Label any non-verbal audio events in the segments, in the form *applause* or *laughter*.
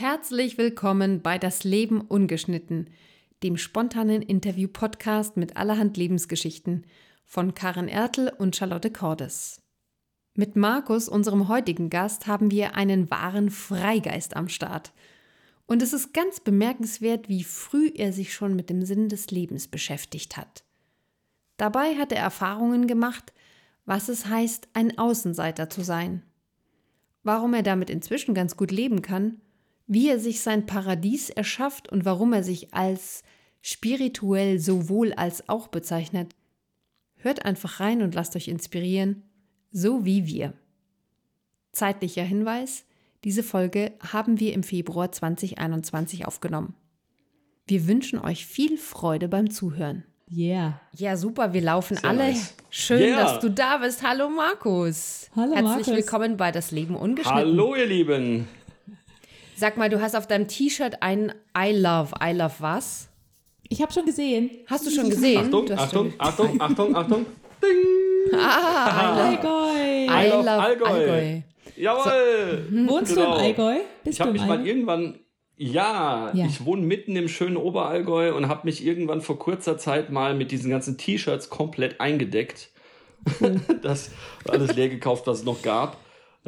Herzlich willkommen bei Das Leben ungeschnitten, dem spontanen Interview-Podcast mit allerhand Lebensgeschichten von Karen Ertel und Charlotte Cordes. Mit Markus, unserem heutigen Gast, haben wir einen wahren Freigeist am Start. Und es ist ganz bemerkenswert, wie früh er sich schon mit dem Sinn des Lebens beschäftigt hat. Dabei hat er Erfahrungen gemacht, was es heißt, ein Außenseiter zu sein. Warum er damit inzwischen ganz gut leben kann, wie er sich sein Paradies erschafft und warum er sich als spirituell sowohl als auch bezeichnet. Hört einfach rein und lasst euch inspirieren, so wie wir. Zeitlicher Hinweis, diese Folge haben wir im Februar 2021 aufgenommen. Wir wünschen euch viel Freude beim Zuhören. Yeah. Ja, super, wir laufen Sehr alle. nice. Schön, Yeah. dass du da bist. Hallo Markus. Hallo, Herzlich Markus. willkommen bei Das Leben ungeschnitten. Hallo, ihr Lieben. Sag mal, du hast auf deinem T-Shirt ein I love. I love was? Ich habe schon gesehen. Hast du schon gesehen? Achtung, Achtung, schon- Achtung, Achtung, Achtung. Ding. Allgäu. I I love Allgäu. Allgäu. Jawohl. Wohnst Genau. du im Allgäu? Bist Ich habe mich mal irgendwann, ja, Ja. ich wohne mitten im schönen Oberallgäu und habe mich irgendwann vor kurzer Zeit mal mit diesen ganzen T-Shirts komplett eingedeckt. *laughs* das alles leer gekauft, was es noch gab.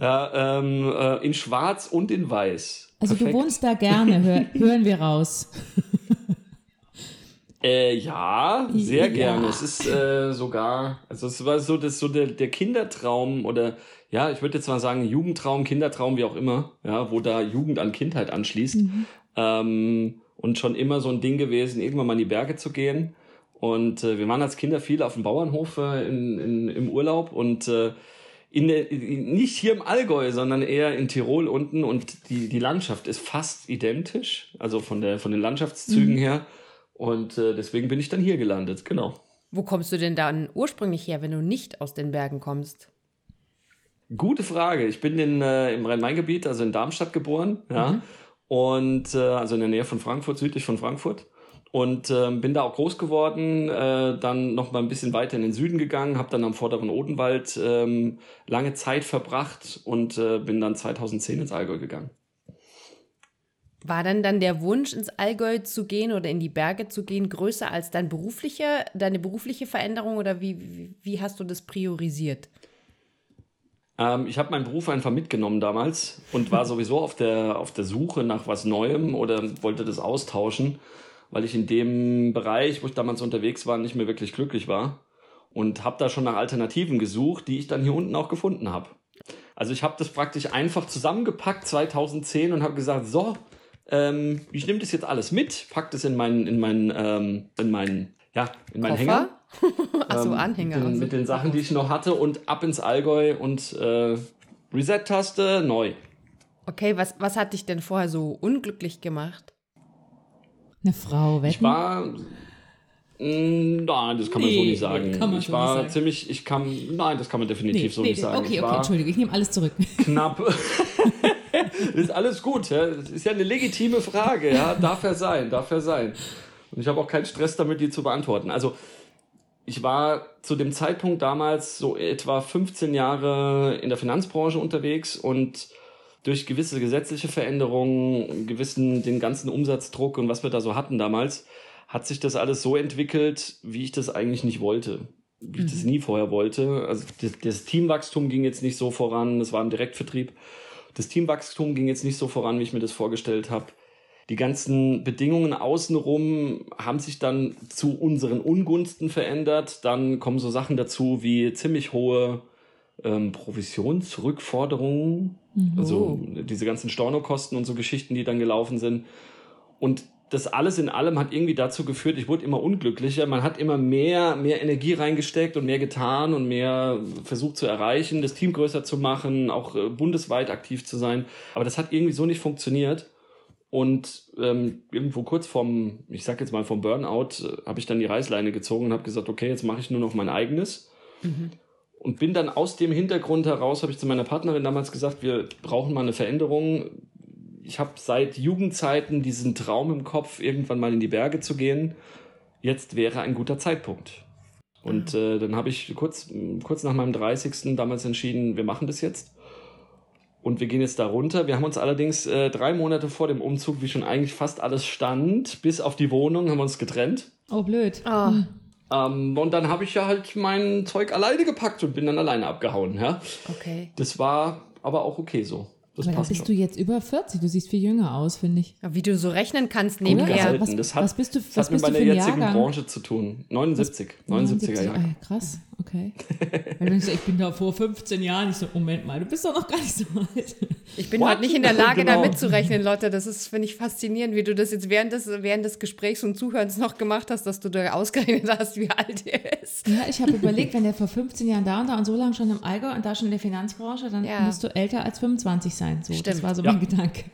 Ja, ähm, äh, in Schwarz und in Weiß. Also du Perfekt. wohnst da gerne, hör, *laughs* hören wir raus. *laughs* Äh, ja, sehr Ja. gerne. Es ist äh, sogar, also es war so, das so der, der Kindertraum oder ja, ich würde jetzt mal sagen Jugendtraum, Kindertraum, wie auch immer, ja, wo da Jugend an Kindheit anschließt. Ähm, und schon immer so ein Ding gewesen, irgendwann mal in die Berge zu gehen. Und äh, wir waren als Kinder viel auf dem Bauernhof äh, in, in, im Urlaub und äh, in der, nicht hier im Allgäu, sondern eher in Tirol unten und die, die Landschaft ist fast identisch, also von, der, von den Landschaftszügen her. Und äh, deswegen bin ich dann hier gelandet, genau. Wo kommst du denn dann ursprünglich her, wenn du nicht aus den Bergen kommst? Gute Frage. Ich bin in, äh, im Rhein-Main-Gebiet, also in Darmstadt geboren, ja. Und äh, also in der Nähe von Frankfurt, südlich von Frankfurt. Und ähm, bin da auch groß geworden, äh, dann noch mal ein bisschen weiter in den Süden gegangen, habe dann am vorderen Odenwald ähm, lange Zeit verbracht und äh, bin dann 2010 ins Allgäu gegangen. War dann dann der Wunsch, ins Allgäu zu gehen oder in die Berge zu gehen, größer als dein berufliche, deine berufliche Veränderung oder wie, wie, wie hast du das priorisiert? Ähm, ich habe meinen Beruf einfach mitgenommen damals und war sowieso auf der, auf der Suche nach was Neuem oder wollte das austauschen, weil ich in dem Bereich, wo ich damals unterwegs war, nicht mehr wirklich glücklich war. Und habe da schon nach Alternativen gesucht, die ich dann hier unten auch gefunden habe. Also ich habe das praktisch einfach zusammengepackt 2010 und habe gesagt, so, ähm, ich nehme das jetzt alles mit, pack das in meinen, in meinen, ähm, in meinen, ja, in meinen Hänger. *laughs* Achso, Ähm, Anhänger. Mit den, mit den Sachen, die ich noch hatte und ab ins Allgäu und äh, Reset-Taste neu. Okay, was, was hat dich denn vorher so unglücklich gemacht? Eine Frau, wetten? Ich war. Mm, Nein, das kann man so Nee, nicht sagen. kann man ich so war nicht sagen. ziemlich, ich kam, nein, das kann man definitiv nee, so nee, nicht sagen. Okay, ich okay, Entschuldige, ich nehme alles zurück. *laughs* knapp. *laughs* ist alles gut, ja. Das ist ja eine legitime Frage, ja. Darf er sein, darf er sein. Und ich habe auch keinen Stress damit, die zu beantworten. Also, ich war zu dem Zeitpunkt damals so etwa 15 Jahre in der Finanzbranche unterwegs und durch gewisse gesetzliche Veränderungen, gewissen, den ganzen Umsatzdruck und was wir da so hatten damals, hat sich das alles so entwickelt, wie ich das eigentlich nicht wollte. Wie ich das nie vorher wollte. Also das, das Teamwachstum ging jetzt nicht so voran, das war im Direktvertrieb. Das Teamwachstum ging jetzt nicht so voran, wie ich mir das vorgestellt habe. Die ganzen Bedingungen außenrum haben sich dann zu unseren Ungunsten verändert. Dann kommen so Sachen dazu wie ziemlich hohe ähm, Provisionsrückforderungen, also diese ganzen Stornokosten und so Geschichten, die dann gelaufen sind. Und das alles in allem hat irgendwie dazu geführt, ich wurde immer unglücklicher. Man hat immer mehr, mehr Energie reingesteckt und mehr getan und mehr versucht zu erreichen, das Team größer zu machen, auch äh, bundesweit aktiv zu sein. Aber das hat irgendwie so nicht funktioniert. Und ähm, irgendwo kurz vorm, ich sag jetzt mal vom Burnout, äh, habe ich dann die Reißleine gezogen und habe gesagt, okay, jetzt mache ich nur noch mein eigenes. Und bin dann aus dem Hintergrund heraus, habe ich zu meiner Partnerin damals gesagt, wir brauchen mal eine Veränderung. Ich habe seit Jugendzeiten diesen Traum im Kopf, irgendwann mal in die Berge zu gehen. Jetzt wäre ein guter Zeitpunkt. Und äh, dann habe ich kurz, kurz nach meinem 30. damals entschieden, wir machen das jetzt. Und wir gehen jetzt da runter. Wir haben uns allerdings äh, drei Monate vor dem Umzug, wie schon eigentlich fast alles stand, bis auf die Wohnung, haben wir uns getrennt. Oh, blöd. Oh, Ähm, und dann habe ich ja halt mein Zeug alleine gepackt und bin dann alleine abgehauen. Ja? okay. Das war aber auch okay so. Das Aber passt bist schon. du jetzt über 40. Du siehst viel jünger aus, finde ich. Ja, Wie du so rechnen kannst nebenher. Was- das hat, was bist du- das was hat mit meiner jetzigen Jahrgang? Branche zu tun. 79, 79er 79. Jahre. Ah, ja, krass, okay. Weil du ich bin da vor 15 Jahren, ich so, Moment mal, du bist doch noch gar nicht so alt. Ich bin What? heute nicht in der Lage, da Genau. mitzurechnen, Lotte. Das ist, finde ich, faszinierend, wie du das jetzt während des, während des Gesprächs und Zuhörens noch gemacht hast, dass du da ausgerechnet hast, wie alt er ist. Ja, ich habe überlegt, wenn der vor 15 Jahren da und da und so lange schon im Allgäu und da schon in der Finanzbranche, dann Ja. musst du älter als 25 sein. So, das Stimmt. war so Ja. mein Gedanke.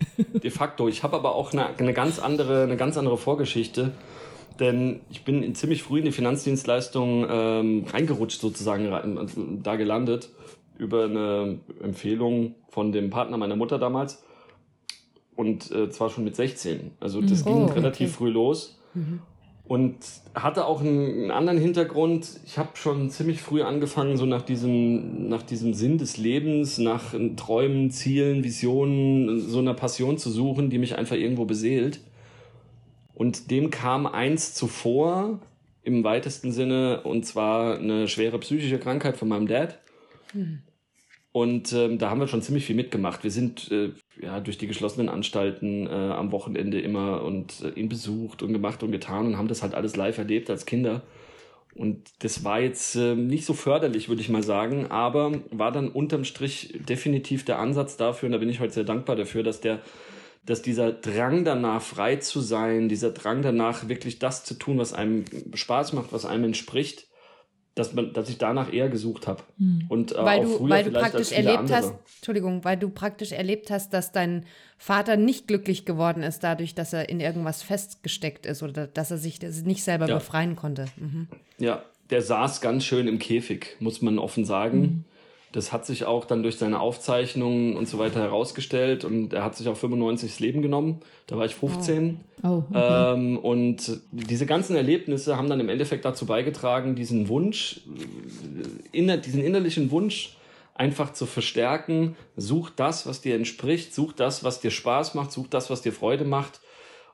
De facto. Ich habe aber auch eine, eine, ganz andere, eine ganz andere Vorgeschichte. Denn ich bin in ziemlich früh in die Finanzdienstleistung ähm, reingerutscht, sozusagen, also da gelandet, über eine Empfehlung von dem Partner meiner Mutter damals. Und äh, zwar schon mit 16. Also das Oh, ging okay. relativ früh los. Und hatte auch einen, einen anderen Hintergrund. Ich habe schon ziemlich früh angefangen, so nach diesem, nach diesem Sinn des Lebens, nach Träumen, Zielen, Visionen, so einer Passion zu suchen, die mich einfach irgendwo beseelt. Und dem kam eins zuvor, im weitesten Sinne, und zwar eine schwere psychische Krankheit von meinem Dad. Und ähm, da haben wir schon ziemlich viel mitgemacht. Wir sind äh, ja durch die geschlossenen Anstalten äh, am Wochenende immer und äh, ihn besucht und gemacht und getan und haben das halt alles live erlebt als Kinder. Und das war jetzt äh, nicht so förderlich, würde ich mal sagen, aber war dann unterm Strich definitiv der Ansatz dafür, und da bin ich heute sehr dankbar dafür, dass der, dass dieser Drang danach frei zu sein, dieser Drang danach wirklich das zu tun, was einem Spaß macht, was einem entspricht, dass man, dass ich danach eher gesucht habe. Und äh, weil auch du, früher weil du praktisch erlebt andere. hast, Entschuldigung, weil du praktisch erlebt hast, dass dein Vater nicht glücklich geworden ist, dadurch, dass er in irgendwas festgesteckt ist oder dass er sich nicht selber Ja. befreien konnte. Mhm. Ja, der saß ganz schön im Käfig, muss man offen sagen. Das hat sich auch dann durch seine Aufzeichnungen und so weiter herausgestellt und er hat sich auch 95 das Leben genommen. Da war ich 15. Oh, okay. Ähm, und diese ganzen Erlebnisse haben dann im Endeffekt dazu beigetragen, diesen Wunsch, äh, inner, diesen innerlichen Wunsch einfach zu verstärken. Such das, was dir entspricht, such das, was dir Spaß macht, such das, was dir Freude macht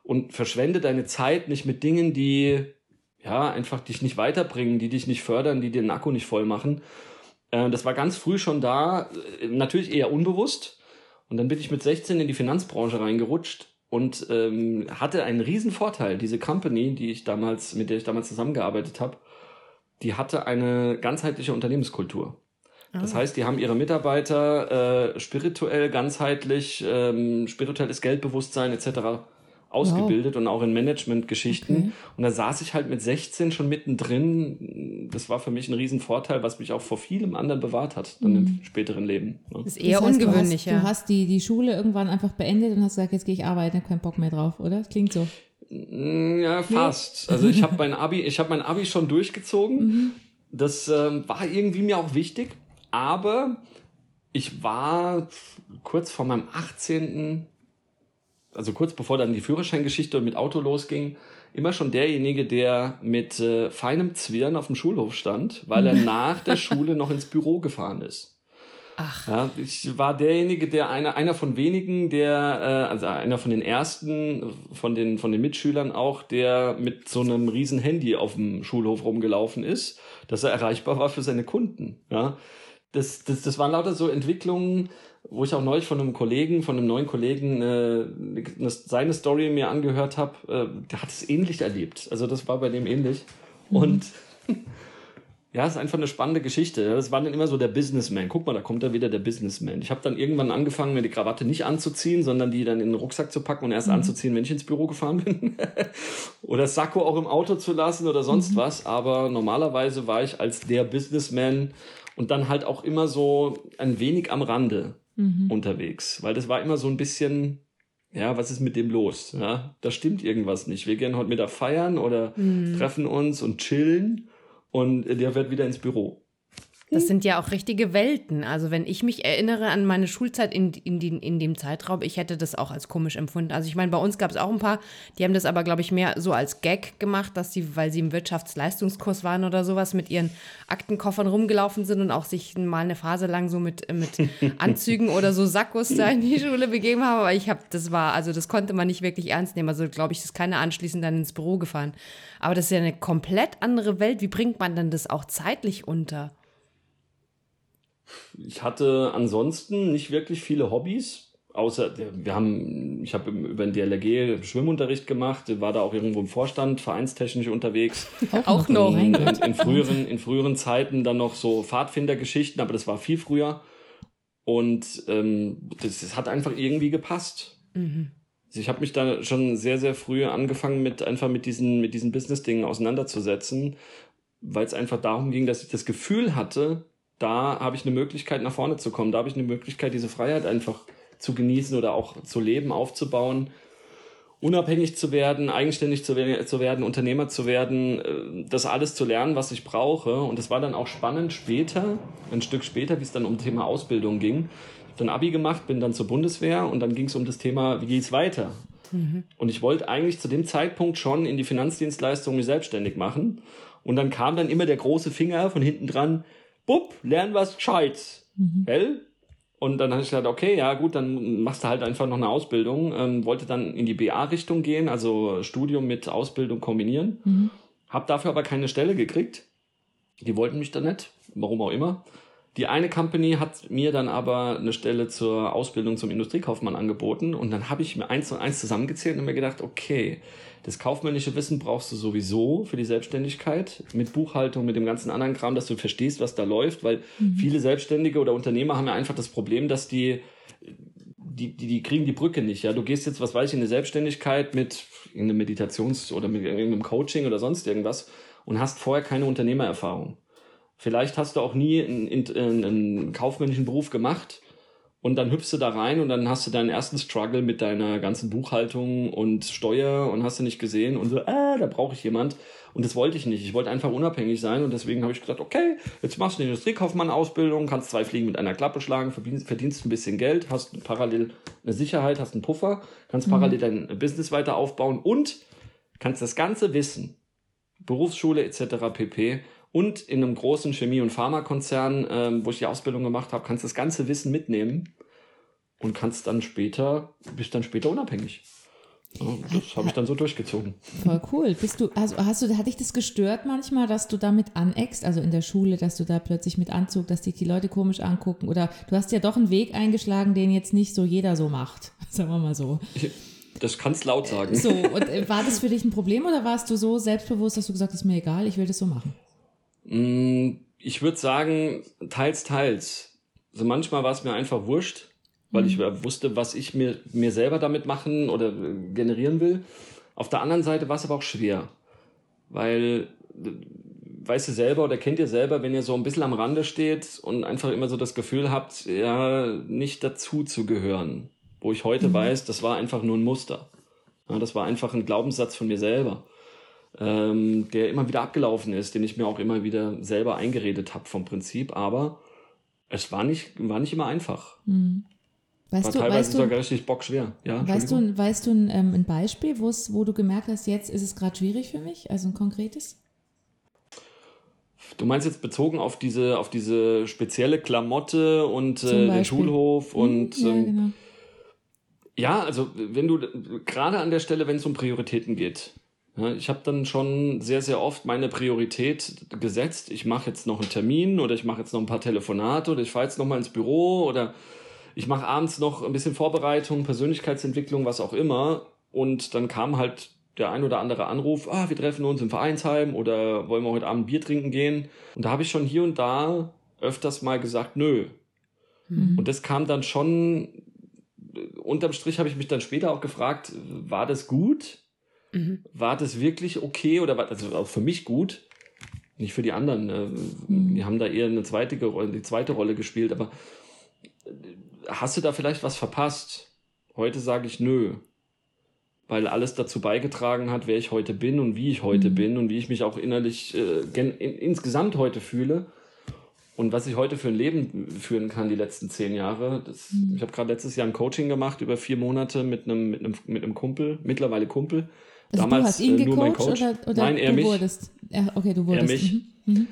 und verschwende deine Zeit nicht mit Dingen, die ja einfach dich nicht weiterbringen, die dich nicht fördern, die dir den Akku nicht voll machen. Äh, das war ganz früh schon da, äh, natürlich eher unbewusst. Und dann bin ich mit 16 in die Finanzbranche reingerutscht und ähm, hatte einen riesen Vorteil. Diese Company, die ich damals, mit der ich damals zusammengearbeitet habe, die hatte eine ganzheitliche Unternehmenskultur. Das heißt, die haben ihre Mitarbeiter äh, spirituell, ganzheitlich, ähm, spirituelles Geldbewusstsein etc. ausgebildet und auch in Managementgeschichten. Okay. Und da saß ich halt mit 16 schon mittendrin. Das war für mich ein Riesenvorteil, was mich auch vor vielem anderen bewahrt hat, dann im späteren Leben. Ne? Ist eher Das heißt, ungewöhnlich, du hast, ja. Du hast die, die Schule irgendwann einfach beendet und hast gesagt, jetzt gehe ich arbeiten, keinen Bock mehr drauf, oder? Das klingt so. Mm, Ja, fast. Also ich habe *laughs* mein Abi, ich habe mein Abi schon durchgezogen. Das ähm, war irgendwie mir auch wichtig, aber ich war kurz vor meinem 18., also kurz bevor dann die Führerscheingeschichte mit Auto losging, immer schon derjenige, der mit äh, feinem Zwirn auf dem Schulhof stand, weil er *laughs* nach der Schule noch ins Büro gefahren ist. Ach, Ja, ich war derjenige, der einer, einer von wenigen, der, äh, also einer von den ersten, von den, von den Mitschülern auch, der mit so einem riesen Handy auf dem Schulhof rumgelaufen ist, dass er erreichbar war für seine Kunden. Ja, das, das, das waren lauter so Entwicklungen, wo ich auch neulich von einem Kollegen, von einem neuen Kollegen, äh, eine, seine Story mir angehört habe. Äh, der hat es ähnlich erlebt. Also das war bei dem ähnlich. Und *laughs* ja, ist einfach eine spannende Geschichte. Das war dann immer so der Businessman. Guck mal, da kommt da wieder der Businessman. Ich habe dann irgendwann angefangen, mir die Krawatte nicht anzuziehen, sondern die dann in den Rucksack zu packen und erst anzuziehen, wenn ich ins Büro gefahren bin. *laughs* oder Sakko auch im Auto zu lassen oder sonst was. Aber normalerweise war ich als der Businessman und dann halt auch immer so ein wenig am Rande unterwegs. Weil das war immer so ein bisschen, ja, was ist mit dem los? Ja, da stimmt irgendwas nicht. Wir gehen heute Mittag feiern oder treffen uns und chillen und der wird wieder ins Büro. Das sind ja auch richtige Welten. Also wenn ich mich erinnere an meine Schulzeit in, in, den, in dem Zeitraum, ich hätte das auch als komisch empfunden. Also ich meine, bei uns gab es auch ein paar, die haben das aber, glaube ich, mehr so als Gag gemacht, dass sie, weil sie im Wirtschaftsleistungskurs waren oder sowas, mit ihren Aktenkoffern rumgelaufen sind und auch sich mal eine Phase lang so mit, mit *laughs* Anzügen oder so Sackos da in die Schule begeben haben. Aber ich habe, das war, also das konnte man nicht wirklich ernst nehmen. Also glaube ich, ist keiner anschließend dann ins Büro gefahren. Aber das ist ja eine komplett andere Welt. Wie bringt man denn das auch zeitlich unter? Ich hatte ansonsten nicht wirklich viele Hobbys. Außer, wir haben, ich habe über den DLRG Schwimmunterricht gemacht, war da auch irgendwo im Vorstand, vereinstechnisch unterwegs. Auch noch. In, in, früheren, in früheren Zeiten dann noch so Pfadfindergeschichten, aber das war viel früher. Und ähm, das, das hat einfach irgendwie gepasst. Mhm. Also ich habe mich da schon sehr, sehr früh angefangen, mit einfach mit diesen, mit diesen Business-Dingen auseinanderzusetzen, weil es einfach darum ging, dass ich das Gefühl hatte, da habe ich eine Möglichkeit, nach vorne zu kommen. Da habe ich eine Möglichkeit, diese Freiheit einfach zu genießen oder auch zu leben, aufzubauen, unabhängig zu werden, eigenständig zu werden, Unternehmer zu werden, äh, das alles zu lernen, was ich brauche. Und es war dann auch spannend später, ein Stück später, wie es dann um das Thema Ausbildung ging. Ich habe dann Abi gemacht, bin dann zur Bundeswehr und dann ging es um das Thema, wie geht es weiter? Mhm. Und ich wollte eigentlich zu dem Zeitpunkt schon in die Finanzdienstleistung mich selbstständig machen. Und dann kam dann immer der große Finger von hinten dran, Bub, lern was Gescheites. Mhm. Gell? Und dann habe ich gesagt, okay, ja gut, dann machst du halt einfach noch eine Ausbildung. Ähm, wollte dann in die BA-Richtung gehen, also Studium mit Ausbildung kombinieren. Mhm. Hab dafür aber keine Stelle gekriegt. Die wollten mich dann nicht, warum auch immer. Die eine Company hat mir dann aber eine Stelle zur Ausbildung zum Industriekaufmann angeboten und dann habe ich mir eins und eins zusammengezählt und mir gedacht, okay, das kaufmännische Wissen brauchst du sowieso für die Selbstständigkeit mit Buchhaltung, mit dem ganzen anderen Kram, dass du verstehst, was da läuft, weil mhm. viele Selbstständige oder Unternehmer haben ja einfach das Problem, dass die die, die, die kriegen die Brücke nicht. Ja, du gehst jetzt, was weiß ich, in eine Selbstständigkeit mit in einem Meditations- oder mit irgendeinem Coaching oder sonst irgendwas und hast vorher keine Unternehmererfahrung. Vielleicht hast du auch nie einen, einen, einen kaufmännischen Beruf gemacht und dann hüpfst du da rein und dann hast du deinen ersten Struggle mit deiner ganzen Buchhaltung und Steuer und hast du nicht gesehen und so, ah, da brauche ich jemand. Und das wollte ich nicht. Ich wollte einfach unabhängig sein und deswegen habe ich gesagt, okay, jetzt machst du eine Industriekaufmann-Ausbildung, kannst zwei Fliegen mit einer Klappe schlagen, verdienst, ein bisschen Geld, hast parallel eine Sicherheit, hast einen Puffer, kannst mhm. parallel dein Business weiter aufbauen und kannst das ganze Wissen, Berufsschule etc. pp und in einem großen Chemie- und Pharmakonzern, ähm, wo ich die Ausbildung gemacht habe, kannst du das ganze Wissen mitnehmen und kannst dann später, bist dann später unabhängig. Das habe ich dann so durchgezogen. Voll cool. Bist du, also hast du, hat dich das gestört manchmal, dass du damit aneckst, also in der Schule, dass du da plötzlich mit Anzug, dass dich die Leute komisch angucken? Oder du hast ja doch einen Weg eingeschlagen, den jetzt nicht so jeder so macht, *laughs* sagen wir mal so. Das kannst laut sagen. So, und äh, war das für dich ein Problem oder warst du so selbstbewusst, dass du gesagt hast, mir egal, ich will das so machen? Mm, ich würde sagen, teils, teils. Also manchmal war es mir einfach wurscht, weil mhm. ich wusste, was ich mir, mir selber damit machen oder generieren will. Auf der anderen Seite war es aber auch schwer, weil weißt du selber oder kennt ihr selber, wenn ihr so ein bisschen am Rande steht und einfach immer so das Gefühl habt, ja, nicht dazu zu gehören. Wo ich heute mhm. weiß, das war einfach nur ein Muster. Ja, das war einfach ein Glaubenssatz von mir selber ähm, der immer wieder abgelaufen ist, den ich mir auch immer wieder selber eingeredet habe vom Prinzip, aber es war nicht, war nicht immer einfach. Mhm. Weißt war du, teilweise weißt sogar richtig bockschwer. Ja, weißt du, weißt du ein, ähm, ein Beispiel, wo du gemerkt hast, jetzt ist es gerade schwierig für mich? Also ein konkretes? Du meinst jetzt bezogen auf diese, auf diese spezielle Klamotte und äh, den Schulhof mhm, und. Ja, ähm, genau. ja, also wenn du gerade an der Stelle, wenn es um Prioritäten geht, ich habe dann schon sehr, sehr oft meine Priorität gesetzt. Ich mache jetzt noch einen Termin oder ich mache jetzt noch ein paar Telefonate oder ich fahre jetzt noch mal ins Büro oder ich mache abends noch ein bisschen Vorbereitung, Persönlichkeitsentwicklung, was auch immer. Und dann kam halt der ein oder andere Anruf, ah, wir treffen uns im Vereinsheim oder wollen wir heute Abend Bier trinken gehen. Und da habe ich schon hier und da öfters mal gesagt, nö. Mhm. Und das kam dann schon, unterm Strich habe ich mich dann später auch gefragt, war das gut? Mhm. War das wirklich okay oder war also auch für mich gut? Nicht für die anderen. Äh, mhm. Die haben da eher eine zweite, die zweite Rolle gespielt, aber äh, hast du da vielleicht was verpasst? Heute sage ich nö. Weil alles dazu beigetragen hat, wer ich heute bin und wie ich heute mhm. bin und wie ich mich auch innerlich äh, in, insgesamt heute fühle. und was ich heute für ein Leben führen kann, die letzten zehn Jahre. Das, mhm. Ich habe gerade letztes Jahr ein Coaching gemacht über vier Monate mit einem, mit einem, mit einem Kumpel, mittlerweile Kumpel. Also Damals du hast ihn äh, nur mein Coach. Oder, oder Nein, er du mich. Wurdest. Ja, okay, du wurdest. Er mich. Mhm. Mhm.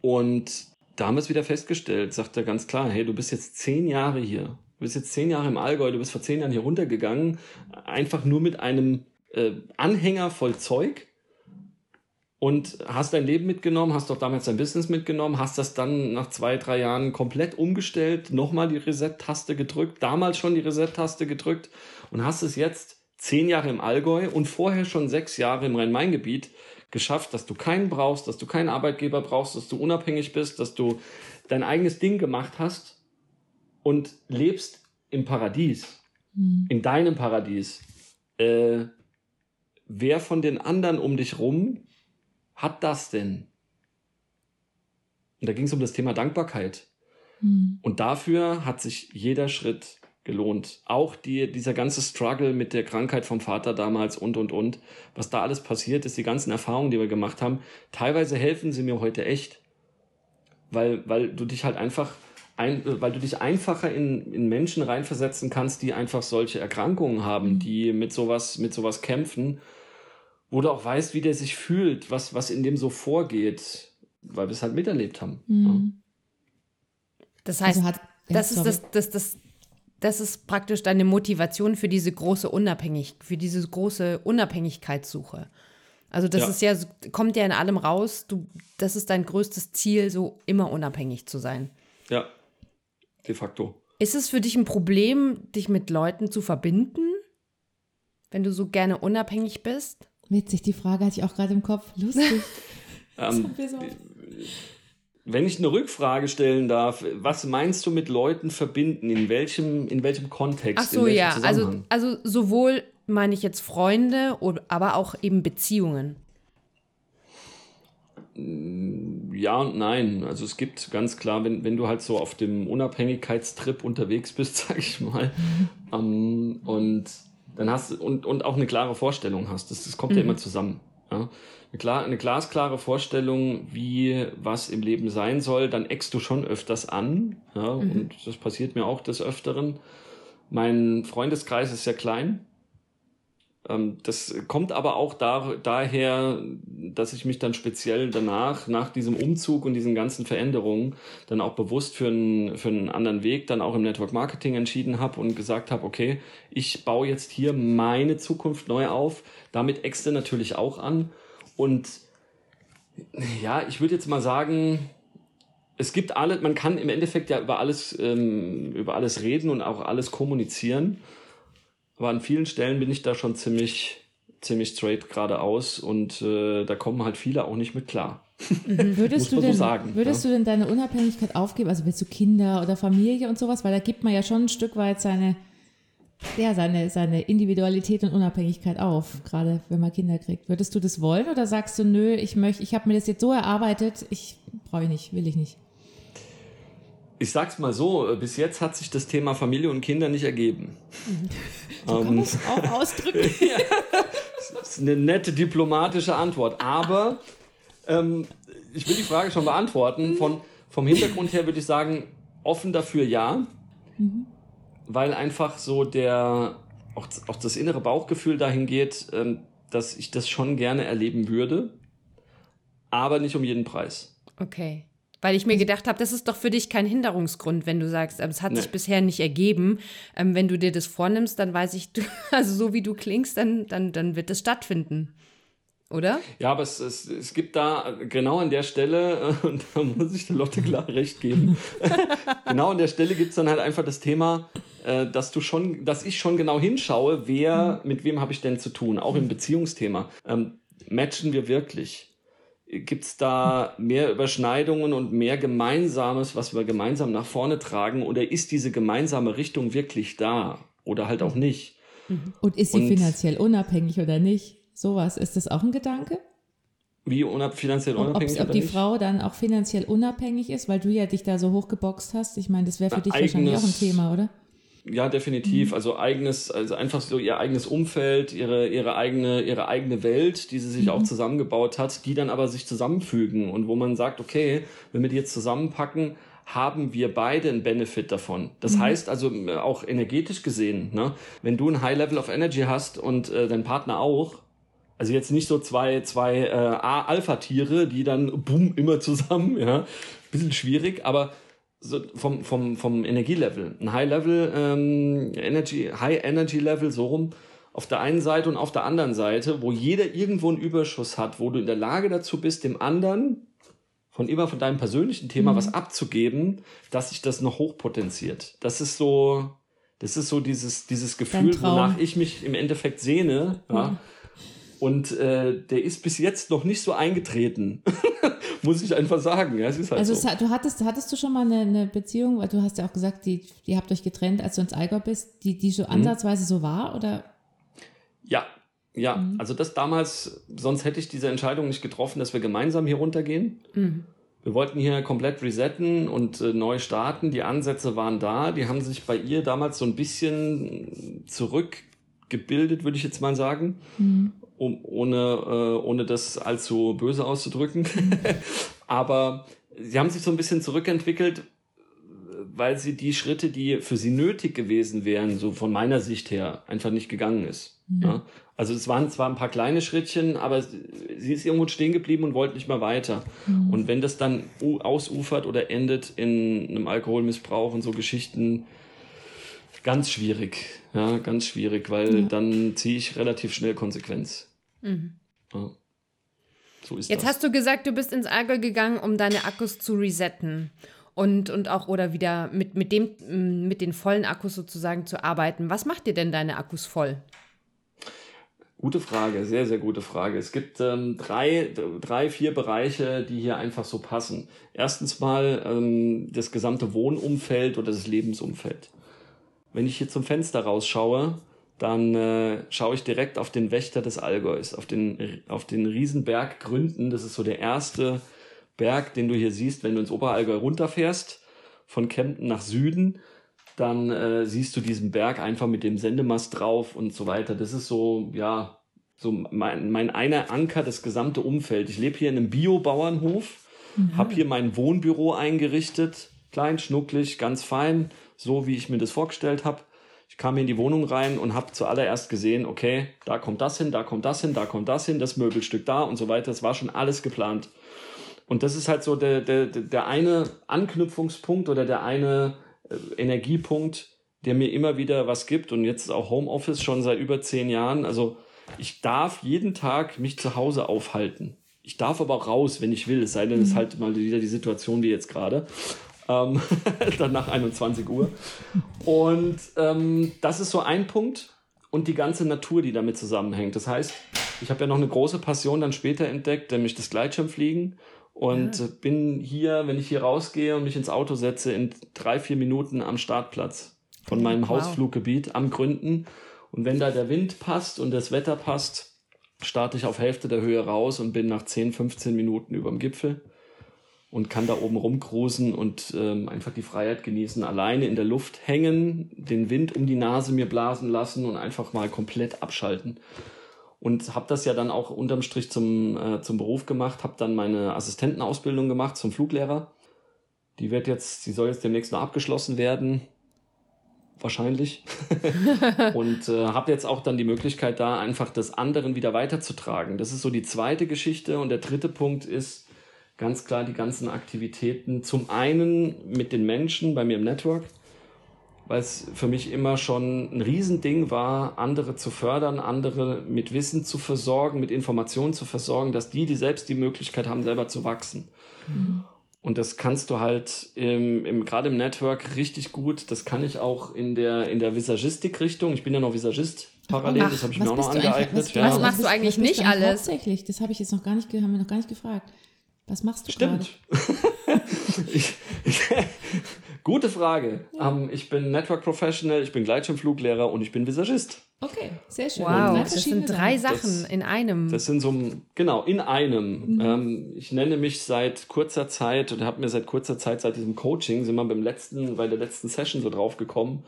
Und damals wieder festgestellt, sagt er ganz klar, hey, du bist jetzt zehn Jahre hier. Du bist jetzt zehn Jahre im Allgäu, du bist vor zehn Jahren hier runtergegangen, einfach nur mit einem äh, Anhänger voll Zeug und hast dein Leben mitgenommen, hast doch damals dein Business mitgenommen, hast das dann nach zwei, drei Jahren komplett umgestellt, nochmal die Reset-Taste gedrückt, damals schon die Reset-Taste gedrückt und hast es jetzt zehn Jahre im Allgäu und vorher schon sechs Jahre im Rhein-Main-Gebiet geschafft, dass du keinen brauchst, dass du keinen Arbeitgeber brauchst, dass du unabhängig bist, dass du dein eigenes Ding gemacht hast und lebst im Paradies, mhm. in deinem Paradies. Äh, wer von den anderen um dich rum hat das denn? Und da ging es um das Thema Dankbarkeit. Mhm. Und dafür hat sich jeder Schritt gelohnt. Auch die, dieser ganze Struggle mit der Krankheit vom Vater damals und, und, und. Was da alles passiert ist, die ganzen Erfahrungen, die wir gemacht haben. Teilweise helfen sie mir heute echt. Weil, weil du dich halt einfach, ein, weil du dich einfacher in, in Menschen reinversetzen kannst, die einfach solche Erkrankungen haben, mhm. die mit sowas, mit sowas kämpfen wo du auch weißt, wie der sich fühlt, was, was in dem so vorgeht, weil wir es halt miterlebt haben. Mhm. Ja. Das heißt, also hat, ja, das, ist das, das, das, das ist praktisch deine Motivation für diese große Unabhängig, für diese große Unabhängigkeitssuche. Also das ja. ist ja, kommt ja in allem raus, du, das ist dein größtes Ziel, so immer unabhängig zu sein. Ja, de facto. Ist es für dich ein Problem, dich mit Leuten zu verbinden, wenn du so gerne unabhängig bist? Witzig, die Frage hatte ich auch gerade im Kopf. Lustig. *laughs* ähm, *laughs* wenn ich eine Rückfrage stellen darf, was meinst du mit Leuten verbinden? In welchem, in welchem Kontext? Ach so, ja. Also, also sowohl meine ich jetzt Freunde, aber auch eben Beziehungen. Ja und nein. Also es gibt ganz klar, wenn, wenn du halt so auf dem Unabhängigkeitstrip unterwegs bist, *laughs* sag ich mal, ähm, und dann hast du und, und auch eine klare Vorstellung hast. Das, das kommt mhm. ja immer zusammen. Ja? Eine, klar, eine glasklare Vorstellung, wie was im Leben sein soll, dann eckst du schon öfters an. Ja? Mhm. Und das passiert mir auch des Öfteren. Mein Freundeskreis ist sehr klein. Ähm, das kommt aber auch da, daher, dass ich mich dann speziell danach, nach diesem Umzug und diesen ganzen Veränderungen, dann auch bewusst für einen, für einen anderen Weg dann auch im Network Marketing entschieden habe und gesagt habe, okay, ich baue jetzt hier meine Zukunft neu auf. Damit eckste natürlich auch an. Und ja, ich würde jetzt mal sagen, es gibt alle, man kann im Endeffekt ja über alles, ähm, über alles reden und auch alles kommunizieren. Aber an vielen Stellen bin ich da schon ziemlich, ziemlich straight geradeaus und äh, da kommen halt viele auch nicht mit klar. Mhm. *laughs* Würdest, du denn, so sagen, würdest ja? du denn deine Unabhängigkeit aufgeben? Also willst du Kinder oder Familie und sowas? Weil da gibt man ja schon ein Stück weit seine, ja, seine, seine Individualität und Unabhängigkeit auf, gerade wenn man Kinder kriegt. Würdest du das wollen oder sagst du, nö, ich möchte, ich habe mir das jetzt so erarbeitet, ich brauche ich nicht, will ich nicht? Ich sag's mal so, äh, bis jetzt hat sich das Thema Familie und Kinder nicht ergeben. So kann man es auch ausdrücken. *laughs* ja, das ist eine nette diplomatische Antwort. Aber ähm, ich will die Frage schon beantworten. Von, vom Hintergrund her würde ich sagen, offen dafür ja. Mhm. Weil einfach so der, auch, auch das innere Bauchgefühl dahin geht, ähm, dass ich das schon gerne erleben würde. Aber nicht um jeden Preis. Okay. Weil ich mir gedacht habe, das ist doch für dich kein Hinderungsgrund, wenn du sagst, ähm, es hat nee. sich bisher nicht ergeben. Ähm, wenn du dir das vornimmst, dann weiß ich, du, *laughs* also so wie du klingst, dann, dann, dann wird es stattfinden. Oder? Ja, aber es, es, es gibt da genau an der Stelle, *laughs* und da muss ich der Lotte klar recht geben, *laughs* genau an der Stelle gibt es dann halt einfach das Thema, äh, dass du schon, dass ich schon genau hinschaue, wer, mhm. mit wem habe ich denn zu tun, auch im Beziehungsthema. Ähm, matchen wir wirklich? Gibt es da mehr Überschneidungen und mehr Gemeinsames, was wir gemeinsam nach vorne tragen? Oder ist diese gemeinsame Richtung wirklich da? Oder halt auch nicht? Und ist sie und, finanziell unabhängig oder nicht? Sowas, ist das auch ein Gedanke? Wie unab finanziell unabhängig? Ob, ob die nicht? Frau dann auch finanziell unabhängig ist, weil du ja dich da so hochgeboxt hast? Ich meine, das wäre für Na, dich wahrscheinlich auch ein Thema, oder? Ja, definitiv. Mhm. Also eigenes, also einfach so ihr eigenes Umfeld, ihre, ihre eigene, ihre eigene Welt, die sie sich mhm. auch zusammengebaut hat, die dann aber sich zusammenfügen und wo man sagt, okay, wenn wir die jetzt zusammenpacken, haben wir beide einen Benefit davon. Das mhm. heißt also äh, auch energetisch gesehen, ne, wenn du ein High Level of Energy hast und äh, dein Partner auch, also jetzt nicht so zwei, zwei äh, Alpha-Tiere, die dann boom immer zusammen, ja, bisschen schwierig, aber so vom, vom, vom Energielevel. Ein High Level ähm, Energy, High Energy Level, so rum, auf der einen Seite und auf der anderen Seite, wo jeder irgendwo einen Überschuss hat, wo du in der Lage dazu bist, dem anderen von immer von deinem persönlichen Thema mhm. was abzugeben, dass sich das noch hochpotenziert. Das ist so, das ist so dieses, dieses Gefühl, wonach ich mich im Endeffekt sehne. Ja. Mhm. Und äh, der ist bis jetzt noch nicht so eingetreten. *laughs* *laughs* Muss ich einfach sagen. Ja, es ist halt also so. du hattest, hattest du schon mal eine, eine, Beziehung, weil du hast ja auch gesagt, die, die habt euch getrennt, als du ins Allgäu bist, die, die so mhm. ansatzweise so war, oder? Ja, ja, mhm. also das damals, sonst hätte ich diese Entscheidung nicht getroffen, dass wir gemeinsam hier runtergehen. Mhm. Wir wollten hier komplett resetten und äh, neu starten. Die Ansätze waren da. Die haben sich bei ihr damals so ein bisschen zurückgebildet, würde ich jetzt mal sagen. Mhm. Um, ohne, äh, ohne das allzu böse auszudrücken. *laughs* Aber sie haben sich so ein bisschen zurückentwickelt, weil sie die Schritte, die für sie nötig gewesen wären, so von meiner Sicht her, einfach nicht gegangen ist. Mhm. Ja? Also es waren zwar ein paar kleine Schrittchen, aber sie ist irgendwo stehen geblieben und wollte nicht mehr weiter. Mhm. Und wenn das dann ausufert oder endet in einem Alkoholmissbrauch und so Geschichten, ganz schwierig. Ja, ganz schwierig, weil ja. dann ziehe ich relativ schnell Konsequenz. Mhm. Ja. So ist Jetzt das. hast du gesagt, du bist ins Allgäu gegangen, um deine Akkus zu resetten und, und auch oder wieder mit, mit, dem, mit den vollen Akkus sozusagen zu arbeiten. Was macht dir denn deine Akkus voll? Gute Frage, sehr, sehr gute Frage. Es gibt ähm, drei, drei, vier Bereiche, die hier einfach so passen. Erstens mal ähm, das gesamte Wohnumfeld oder das Lebensumfeld. Wenn ich hier zum Fenster rausschaue, dann äh, schaue ich direkt auf den Wächter des Allgäus, auf den, auf den Riesenberg Gründen. Das ist so der erste Berg, den du hier siehst, wenn du ins Oberallgäu runterfährst, von Kempten nach Süden dann äh, siehst du diesen Berg einfach mit dem Sendemast drauf und so weiter. Das ist so, ja, so mein, mein einer Anker, das gesamte Umfeld. Ich lebe hier in einem Bio-Bauernhof, mhm. habe hier mein Wohnbüro eingerichtet, klein, schnucklig, ganz fein, so wie ich mir das vorgestellt habe. Ich kam in die Wohnung rein und habe zuallererst gesehen, okay, da kommt das hin, da kommt das hin, da kommt das hin, das Möbelstück da und so weiter. Das war schon alles geplant. Und das ist halt so der, der, der eine Anknüpfungspunkt oder der eine äh, Energiepunkt, der mir immer wieder was gibt. Und jetzt ist auch Homeoffice schon seit über zehn Jahren. Also ich darf jeden Tag mich zu Hause aufhalten. Ich darf aber auch raus, wenn ich will. Es sei denn, es ist mhm. halt mal wieder die Situation wie jetzt gerade. Ähm, *laughs* dann nach 21 Uhr. Und ähm, das ist so ein Punkt. Und die ganze Natur, die damit zusammenhängt. Das heißt, ich habe ja noch eine große Passion dann später entdeckt, nämlich das Gleitschirmfliegen. Und ja. bin hier, wenn ich hier rausgehe und mich ins Auto setze, in drei, vier Minuten am Startplatz von meinem wow. Hausfluggebiet am Gründen. Und wenn da der Wind passt und das Wetter passt, starte ich auf Hälfte der Höhe raus und bin nach 10, 15 Minuten über dem Gipfel und kann da oben rumcruisen und ähm, einfach die Freiheit genießen, alleine in der Luft hängen, den Wind um die Nase mir blasen lassen und einfach mal komplett abschalten und habe das ja dann auch unterm Strich zum, äh, zum Beruf gemacht, habe dann meine Assistentenausbildung gemacht zum Fluglehrer. Die wird jetzt, die soll jetzt demnächst noch abgeschlossen werden, wahrscheinlich. *laughs* und äh, habe jetzt auch dann die Möglichkeit da einfach das anderen wieder weiterzutragen. Das ist so die zweite Geschichte und der dritte Punkt ist ganz klar die ganzen Aktivitäten. Zum einen mit den Menschen bei mir im Network weil es für mich immer schon ein Riesending war, andere zu fördern, andere mit Wissen zu versorgen, mit Informationen zu versorgen, dass die, die selbst die Möglichkeit haben, selber zu wachsen. Mhm. Und das kannst du halt im, im, gerade im Network richtig gut. Das kann ich auch in der, in der Visagistik-Richtung. Ich bin ja noch Visagist parallel, Ach, das habe ich mir auch noch angeeignet. Was, ja. was machst du eigentlich nicht du alles? Tatsächlich, das habe ich jetzt noch gar nicht, haben wir noch gar nicht gefragt. Was machst du Stimmt. ich, ich, *laughs* Gute Frage. Ja. Um, ähm, ich bin Network Professional, ich bin Gleitschirmfluglehrer und ich bin Visagist. Okay, sehr schön. Wow, das sind drei Sachen das, in einem. Das sind so, genau, in einem. Mhm. Ähm, ich nenne mich seit kurzer Zeit oder habe mir seit kurzer Zeit, seit diesem Coaching, sind wir beim letzten, bei der letzten Session so drauf gekommen,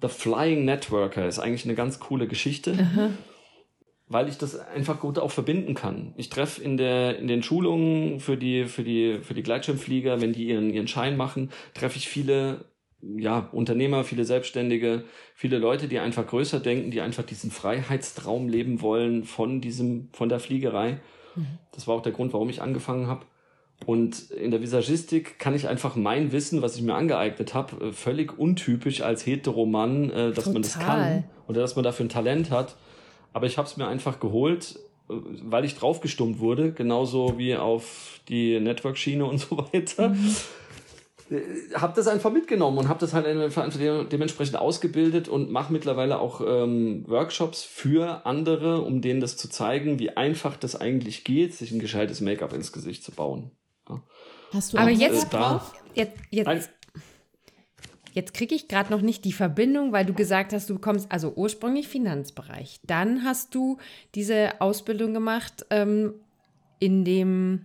The Flying Networker ist eigentlich eine ganz coole Geschichte. Aha weil ich das einfach gut auch verbinden kann. Ich treffe in der in den Schulungen für die für die für die Gleitschirmflieger, wenn die ihren ihren Schein machen, treffe ich viele ja, Unternehmer, viele Selbstständige, viele Leute, die einfach größer denken, die einfach diesen Freiheitstraum leben wollen von diesem, von der Fliegerei. Mhm. Das war auch der Grund, warum ich angefangen habe. Und in der Visagistik kann ich einfach mein Wissen, was ich mir angeeignet habe, äh, völlig untypisch als Heteromann, äh, dass Total. man das kann oder dass man dafür ein Talent hat. Aber ich habe es mir einfach geholt, weil ich draufgestummt wurde, genauso wie auf die Network-Schiene und *laughs* so weiter. Mhm habe das einfach mitgenommen und habe das halt dementsprechend ausgebildet und mache mittlerweile auch ähm, Workshops für andere, um denen das zu zeigen, wie einfach das eigentlich geht, sich ein gescheites Make-up ins Gesicht zu bauen. Ja. Hast du Aber jetzt, äh, drauf? jetzt, jetzt, jetzt kriege ich gerade noch nicht die Verbindung, weil du gesagt hast, du kommst also ursprünglich Finanzbereich. Dann hast du diese Ausbildung gemacht ähm, in dem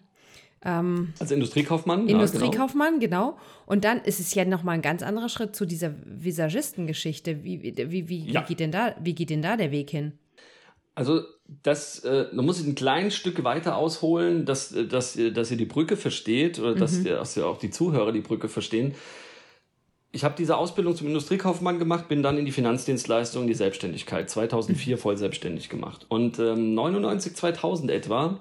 ähm, Als Industriekaufmann? Industriekaufmann, ja, genau. genau. Und dann ist es ja nochmal ein ganz anderer Schritt zu dieser Visagistengeschichte. Wie, wie, wie, ja. wie, geht denn da, wie geht denn da der Weg hin? Also das, äh, man muss ein kleines Stück weiter ausholen, dass, äh, dass, dass ihr die Brücke versteht oder dass, mhm. dass ihr auch die Zuhörer die Brücke verstehen. Ich habe diese Ausbildung zum Industriekaufmann gemacht, bin dann in die Finanzdienstleistung, in die Selbstständigkeit, 2004 mhm. voll selbstständig gemacht. Und ähm, 99, 2000 etwa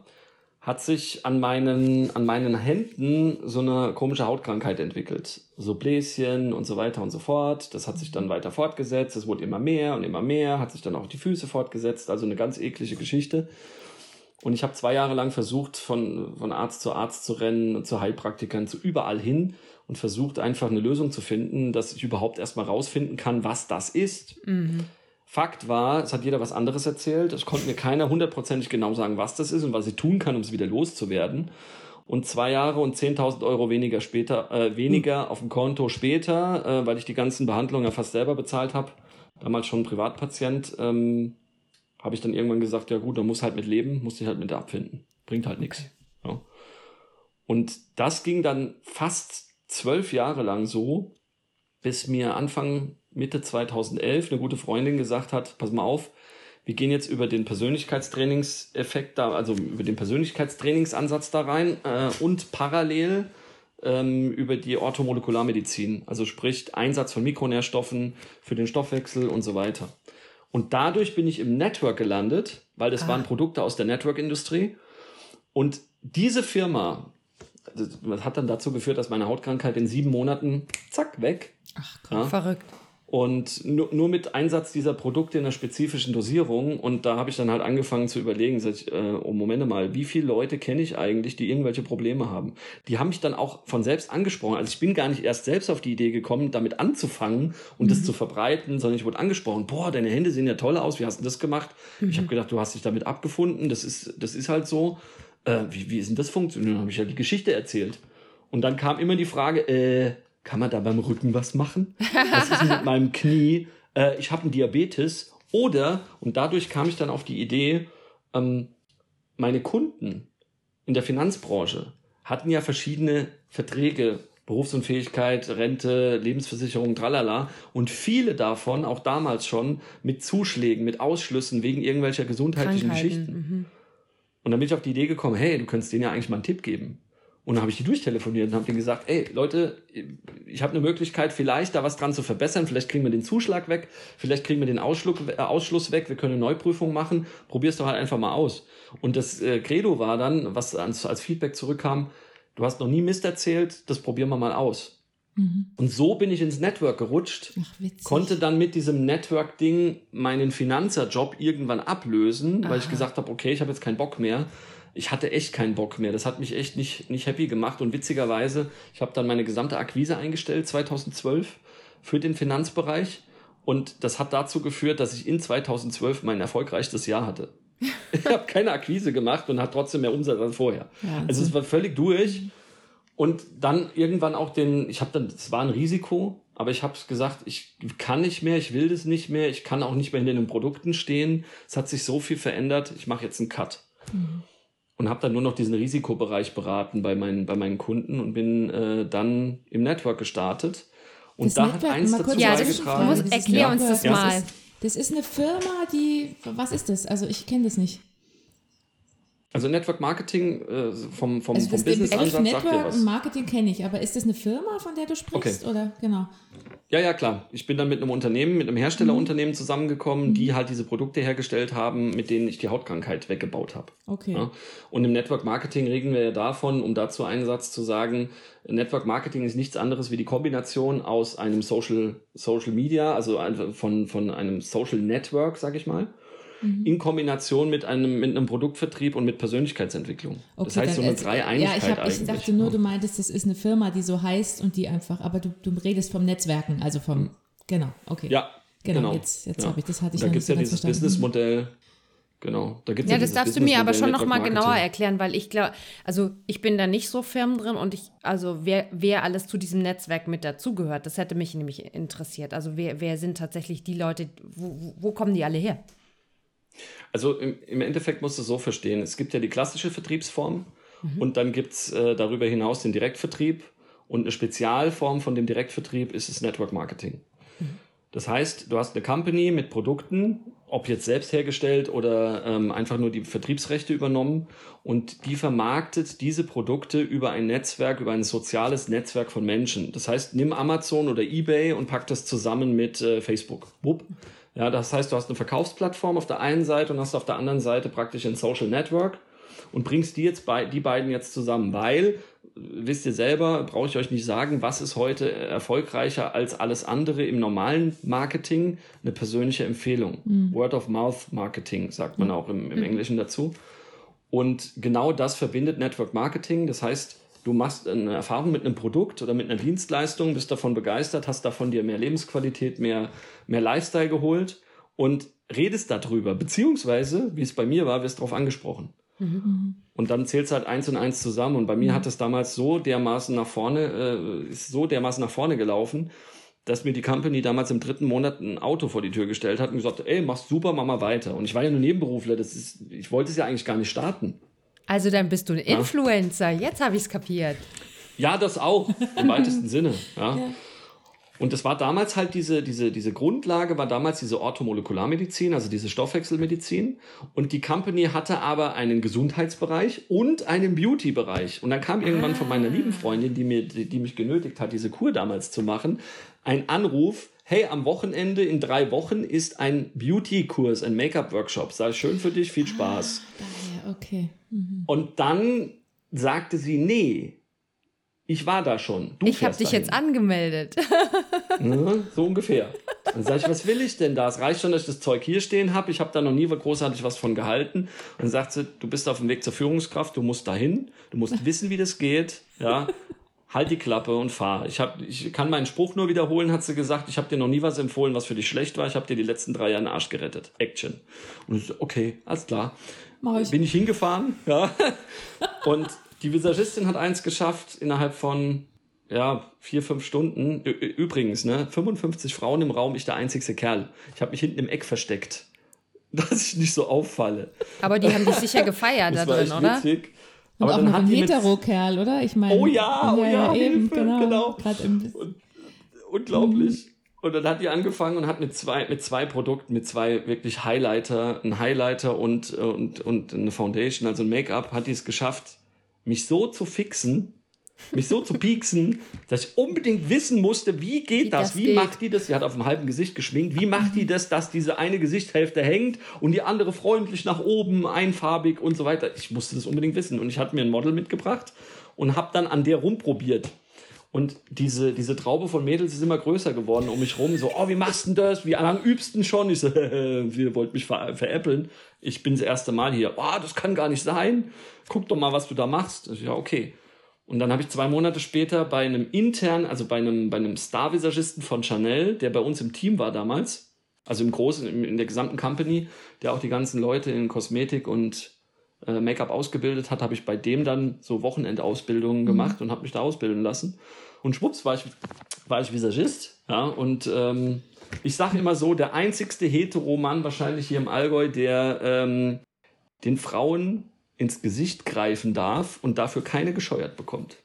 hat sich an meinen, an meinen Händen so eine komische Hautkrankheit entwickelt. So Bläschen und so weiter und so fort. Das hat sich dann weiter fortgesetzt. Es wurde immer mehr und immer mehr, hat sich dann auch die Füße fortgesetzt. Also eine ganz eklige Geschichte. Und ich habe zwei Jahre lang versucht, von, von Arzt zu Arzt zu rennen, zu Heilpraktikern, zu überall hin und versucht einfach eine Lösung zu finden, dass ich überhaupt erstmal rausfinden kann, was das ist. Mhm. Fakt war, es hat jeder was anderes erzählt. Es konnte mir keiner hundertprozentig genau sagen, was das ist und was ich tun kann, um es wieder loszuwerden. Und zwei Jahre und 10.000 Euro weniger später, äh, weniger auf dem Konto später, äh, weil ich die ganzen Behandlungen ja fast selber bezahlt habe, damals schon Privatpatient, ähm, habe ich dann irgendwann gesagt, ja gut, da muss halt mit leben, muss ich halt mit abfinden. Bringt halt nichts. Ja. Und das ging dann fast zwölf Jahre lang so, bis mir Anfang Mitte 2011 eine gute Freundin gesagt hat, pass mal auf, wir gehen jetzt über den Persönlichkeitstrainingseffekt da, also über den Persönlichkeitstrainingsansatz da rein äh, und parallel ähm, über die Orthomolekularmedizin, also sprich Einsatz von Mikronährstoffen für den Stoffwechsel und so weiter. Und dadurch bin ich im Network gelandet, weil das ah. waren Produkte aus der Network-Industrie. Und diese Firma, das hat dann dazu geführt, dass meine Hautkrankheit in sieben Monaten, zack, weg. Ach, ja. verrückt. Und nur, nur mit Einsatz dieser Produkte in einer spezifischen Dosierung. Und da habe ich dann halt angefangen zu überlegen, sag ich, äh, oh Moment mal, wie viele Leute kenne ich eigentlich, die irgendwelche Probleme haben? Die haben mich dann auch von selbst angesprochen. Also ich bin gar nicht erst selbst auf die Idee gekommen, damit anzufangen und mhm. das zu verbreiten, sondern ich wurde angesprochen, boah, deine Hände sehen ja toll aus, wie hast du das gemacht? Mhm. Ich habe gedacht, du hast dich damit abgefunden, das ist, das ist halt so. Äh, wie, wie ist denn das funktioniert? Dann habe ich ja die Geschichte erzählt. Und dann kam immer die Frage, äh, kann man da beim Rücken was machen? Was ist mit meinem Knie? Äh, ich habe einen Diabetes. Oder, und dadurch kam ich dann auf die Idee, ähm, meine Kunden in der Finanzbranche hatten ja verschiedene Verträge, Berufsunfähigkeit, Rente, Lebensversicherung, tralala. Und viele davon, auch damals schon, mit Zuschlägen, mit Ausschlüssen wegen irgendwelcher gesundheitlichen Geschichten. Mhm. Und dann bin ich auf die Idee gekommen, hey, du könntest denen ja eigentlich mal einen Tipp geben. Und dann habe ich die durchtelefoniert und habe denen gesagt, ey Leute, ich habe eine Möglichkeit, vielleicht da was dran zu verbessern. Vielleicht kriegen wir den Zuschlag weg, vielleicht kriegen wir den Ausschluck, äh, Ausschluss weg, wir können eine Neuprüfung machen. Probier's doch halt einfach mal aus. Und das äh, Credo war dann, was als, als Feedback zurückkam, du hast noch nie Mist erzählt, das probieren wir mal aus. Mhm. Und so bin ich ins Network gerutscht, Ach, konnte dann mit diesem Network-Ding meinen Finanzerjob irgendwann ablösen, Aha. weil ich gesagt habe, okay, ich habe jetzt keinen Bock mehr ich hatte echt keinen Bock mehr. Das hat mich echt nicht, nicht happy gemacht. Und witzigerweise, ich habe dann meine gesamte Akquise eingestellt 2012 für den Finanzbereich. Und das hat dazu geführt, dass ich in 2012 mein erfolgreichstes Jahr hatte. *laughs* ich habe keine Akquise gemacht und hat trotzdem mehr Umsatz als vorher. Ja, also es war völlig durch. Und dann irgendwann auch den, ich habe dann, es war ein Risiko, aber ich habe gesagt, ich kann nicht mehr, ich will das nicht mehr, ich kann auch nicht mehr hinter den Produkten stehen. Es hat sich so viel verändert, ich mache jetzt einen Cut. Mhm und habe dann nur noch diesen Risikobereich beraten bei meinen, bei meinen Kunden und bin äh, dann im Network gestartet. Und Das da Netzwerk, hat eins dazu kurz Ja, eine das beigetragen. muss, erklär uns Network, das Ja, das mal. ist- Das ist eine Firma, die, was ist das? Also ich kenne das nicht. Also Network Marketing äh, vom, vom, Also vom Business-Ansatz sagt dir Network was. und Marketing kenne ich, aber ist das eine Firma, von der du sprichst? Oder genau. Ja, ja, klar. Ich bin dann mit einem Unternehmen, mit einem Herstellerunternehmen Mhm. zusammengekommen, die halt diese Produkte hergestellt haben, mit denen ich die Hautkrankheit weggebaut habe. Okay. Ja? Und im Network Marketing reden wir ja davon, um dazu einen Satz zu sagen, Network Marketing ist nichts anderes wie die Kombination aus einem Social, Social Media, also von, von einem Social Network, sag ich mal, Mhm. in Kombination mit einem, mit einem Produktvertrieb und mit Persönlichkeitsentwicklung. das heißt, so eine ist- Dreieinigkeit Ja, ich, hab, ich dachte nur, du meintest, das ist eine Firma, die so heißt und die einfach, aber du, du redest vom Netzwerken, also vom, genau, okay. Ja, Genau, genau. jetzt- jetzt ja. hab ich- das hatte ich Und noch Da nicht gibt es ja dieses. Businessmodell. Genau, da gibt's Ja, ja das darfst du mir aber schon noch Businessmodell mal Network genauer erklären, weil ich glaube, also ich bin da nicht so firm drin und ich, also wer, wer alles zu diesem Netzwerk mit dazugehört, das hätte mich nämlich interessiert. Also wer, wer sind tatsächlich die Leute, wo- wo kommen die alle her? Also im, im Endeffekt musst du es so verstehen. Es gibt ja die klassische Vertriebsform und dann gibt es äh, darüber hinaus den Direktvertrieb und eine Spezialform von dem Direktvertrieb ist das Network Marketing. Das heißt, du hast eine Company mit Produkten, ob jetzt selbst hergestellt oder ähm, einfach nur die Vertriebsrechte übernommen und die vermarktet diese Produkte über ein Netzwerk, über ein soziales Netzwerk von Menschen. Das heißt, nimm Amazon oder eBay und pack das zusammen mit äh, Facebook. Wupp. Ja, das heißt, du hast eine Verkaufsplattform auf der einen Seite und hast auf der anderen Seite praktisch ein Social Network und bringst die jetzt bei, die beiden jetzt zusammen, weil wisst ihr selber, brauche ich euch nicht sagen, was ist heute erfolgreicher als alles andere im normalen Marketing? Eine persönliche Empfehlung. Word of Mouth Marketing sagt man auch im, im Englischen dazu. Und genau das verbindet Network Marketing. Das heißt, du machst eine Erfahrung mit einem Produkt oder mit einer Dienstleistung, bist davon begeistert, hast davon dir mehr Lebensqualität, mehr, mehr Lifestyle geholt und redest darüber. Beziehungsweise, wie es bei mir war, wirst darauf angesprochen. Und dann zählst du halt eins und eins zusammen. Und bei mir hat es damals so dermaßen nach vorne, äh, ist so dermaßen nach vorne gelaufen, dass mir die Company damals im dritten Monat ein Auto vor die Tür gestellt hat und gesagt, ey, machst super, mach mal weiter. Und ich war ja nur Nebenberufler, das ist, ich wollte es ja eigentlich gar nicht starten. Also dann bist du ein Influencer. Jetzt habe ich es kapiert. Ja, das auch, im weitesten Sinne. Ja. Und das war damals halt diese, diese, diese Grundlage, war damals diese Orthomolekularmedizin, also diese Stoffwechselmedizin. Und die Company hatte aber einen Gesundheitsbereich und einen Beauty-Bereich. Und dann kam irgendwann von meiner lieben Freundin, die, mir, die, die mich genötigt hat, diese Kur damals zu machen, ein Anruf, hey, am Wochenende in drei Wochen ist ein Beauty-Kurs, ein Make-up-Workshop. Sei schön für dich, viel Spaß. Daher, okay. Und dann sagte sie, nee, ich war da schon. Du Ich habe dich dahin. jetzt angemeldet. *laughs* Ne? So ungefähr. Dann sage ich, was will ich denn da? Es reicht schon, dass ich das Zeug hier stehen habe. Ich habe da noch nie großartig was von gehalten. Und dann sagt sie, du bist auf dem Weg zur Führungskraft, du musst dahin, du musst wissen, wie das geht. Ja, halt die Klappe und fahr. Ich, hab, ich kann meinen Spruch nur wiederholen, hat sie gesagt. Ich habe dir noch nie was empfohlen, was für dich schlecht war. Ich habe dir die letzten drei Jahre den Arsch gerettet. Action. Und ich so, okay, alles klar. Mach ich. Bin ich hingefahren, ja. Und die Visagistin hat eins geschafft innerhalb von ja, vier, fünf Stunden. Ü- Übrigens, ne, 55 Frauen im Raum, ich der einzigste Kerl. Ich habe mich hinten im Eck versteckt, *laughs* dass ich nicht so auffalle. Aber die haben dich sicher gefeiert da drin, oder? witzig. Und Aber auch dann noch ein Hetero-Kerl, oder? Ich meine. Oh ja, oh ja, eben, Hilfe, genau. genau. Im, unglaublich. Und dann hat die angefangen und hat mit zwei, mit zwei Produkten, mit zwei wirklich Highlighter, ein Highlighter und, und, und eine Foundation, also ein Make-up, hat die es geschafft, mich so zu fixen, mich so zu pieksen, *laughs* dass ich unbedingt wissen musste, wie geht Wie das? das wie geht. macht die das? Sie hat auf dem halben Gesicht geschminkt. Wie macht die das, dass diese eine Gesichtshälfte hängt und die andere freundlich nach oben, einfarbig und so weiter? Ich musste das unbedingt wissen. Und ich hatte mir ein Model mitgebracht und habe dann an der rumprobiert. Und diese, diese Traube von Mädels ist immer größer geworden um mich rum. So, oh, wie machst du das? Wie lange übst denn schon? Ich so, *laughs* ihr wollt mich ver veräppeln. Ich bin das erste Mal hier. Oh, das kann gar nicht sein. Guck doch mal, was du da machst. Ich ja, okay. Und dann habe ich zwei Monate später bei einem intern, also bei einem, bei einem Star-Visagisten von Chanel, der bei uns im Team war damals, also im Großen, in der gesamten Company, der auch die ganzen Leute in Kosmetik und äh, Make-up ausgebildet hat, habe ich bei dem dann so Wochenendausbildungen gemacht und habe mich da ausbilden lassen. Und schwupps war ich, war ich Visagist. Ja, und ähm, ich sage immer so, der einzigste Hetero-Mann wahrscheinlich hier im Allgäu, der ähm, den Frauen ins Gesicht greifen darf und dafür keine gescheuert bekommt.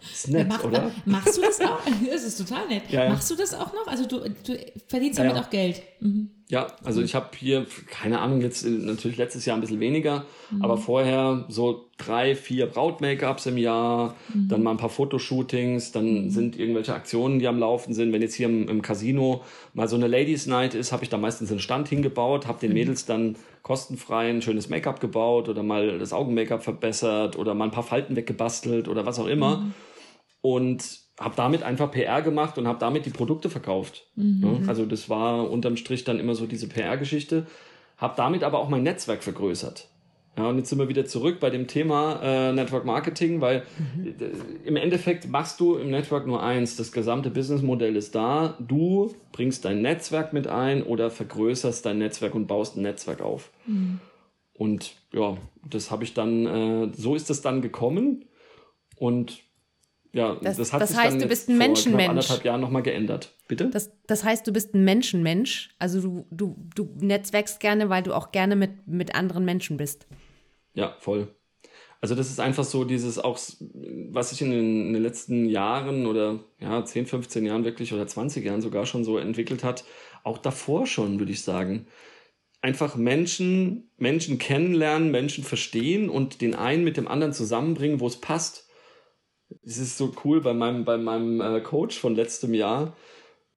Ist nett, Mach, oder? Machst du das auch? *laughs* Das ist total nett. Ja, ja. Machst du das auch noch? Also du, du verdienst damit auch Geld. Mhm. Ja, also ich habe hier, keine Ahnung, jetzt äh, natürlich letztes Jahr ein bisschen weniger, Mhm. aber vorher so drei, vier Braut-Make-ups im Jahr, Mhm. dann mal ein paar Fotoshootings, dann sind irgendwelche Aktionen, die am Laufen sind. Wenn jetzt hier im, im Casino mal so eine Ladies Night ist, habe ich da meistens einen Stand hingebaut, habe den Mhm. Mädels dann kostenfrei ein schönes Make-up gebaut oder mal das Augen-Make-up verbessert oder mal ein paar Falten weggebastelt oder was auch immer. Mhm. Und habe damit einfach PR gemacht und habe damit die Produkte verkauft. Mhm. Ja, also das war unterm Strich dann immer so diese PR-Geschichte. Habe damit aber auch mein Netzwerk vergrößert. Ja, und jetzt sind wir wieder zurück bei dem Thema äh, Network Marketing, weil äh, im Endeffekt machst du im Network nur eins. Das gesamte Businessmodell ist da. Du bringst dein Netzwerk mit ein oder vergrößerst dein Netzwerk und baust ein Netzwerk auf. Und ja, das habe ich dann, äh, so ist es dann gekommen. Und ja, Das- das, hat das sich heißt, dann du bist ein Menschenmensch. anderthalb Jahren nochmal geändert. Bitte? Das, das heißt, du bist ein Menschenmensch. Also du, du, du netzwerkst gerne, weil du auch gerne mit, mit anderen Menschen bist. Ja, voll. Also das ist einfach so dieses auch, was sich in den, in den letzten Jahren oder ja, 10, 15 Jahren wirklich oder 20 Jahren sogar schon so entwickelt hat. Auch davor schon, würde ich sagen. Einfach Menschen, Menschen kennenlernen, Menschen verstehen und den einen mit dem anderen zusammenbringen, wo es passt. Es ist so cool bei meinem, bei meinem äh, Coach von letztem Jahr.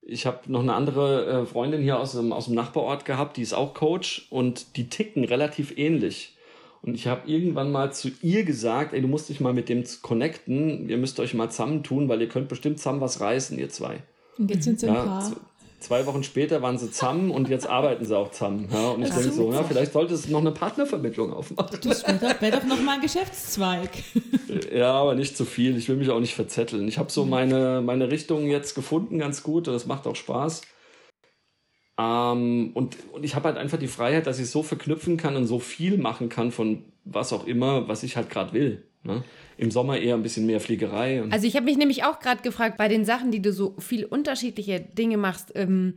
Ich habe noch eine andere äh, Freundin hier aus dem, aus dem Nachbarort gehabt, die ist auch Coach und die ticken relativ ähnlich. Und ich habe irgendwann mal zu ihr gesagt, ey, du musst dich mal mit dem connecten, ihr müsst euch mal zusammentun, weil ihr könnt bestimmt zusammen was reißen, ihr zwei. Und jetzt sind sie ein Ja, Paar. Zwei Wochen später waren sie zusammen und jetzt arbeiten sie auch zusammen. Ja, und ich denke so, ja, vielleicht sollte es noch eine Partnervermittlung aufmachen. Das wäre doch, wär doch noch mal ein Geschäftszweig. Ja, aber nicht zu viel. Ich will mich auch nicht verzetteln. Ich habe so meine, meine Richtung jetzt gefunden, ganz gut. Und das macht auch Spaß. Ähm, und, und ich habe halt einfach die Freiheit, dass ich so verknüpfen kann und so viel machen kann von was auch immer, was ich halt gerade will. Ne? Im Sommer eher ein bisschen mehr Fliegerei. Also ich habe mich nämlich auch gerade gefragt, bei den Sachen, die du so viel unterschiedliche Dinge machst, ähm,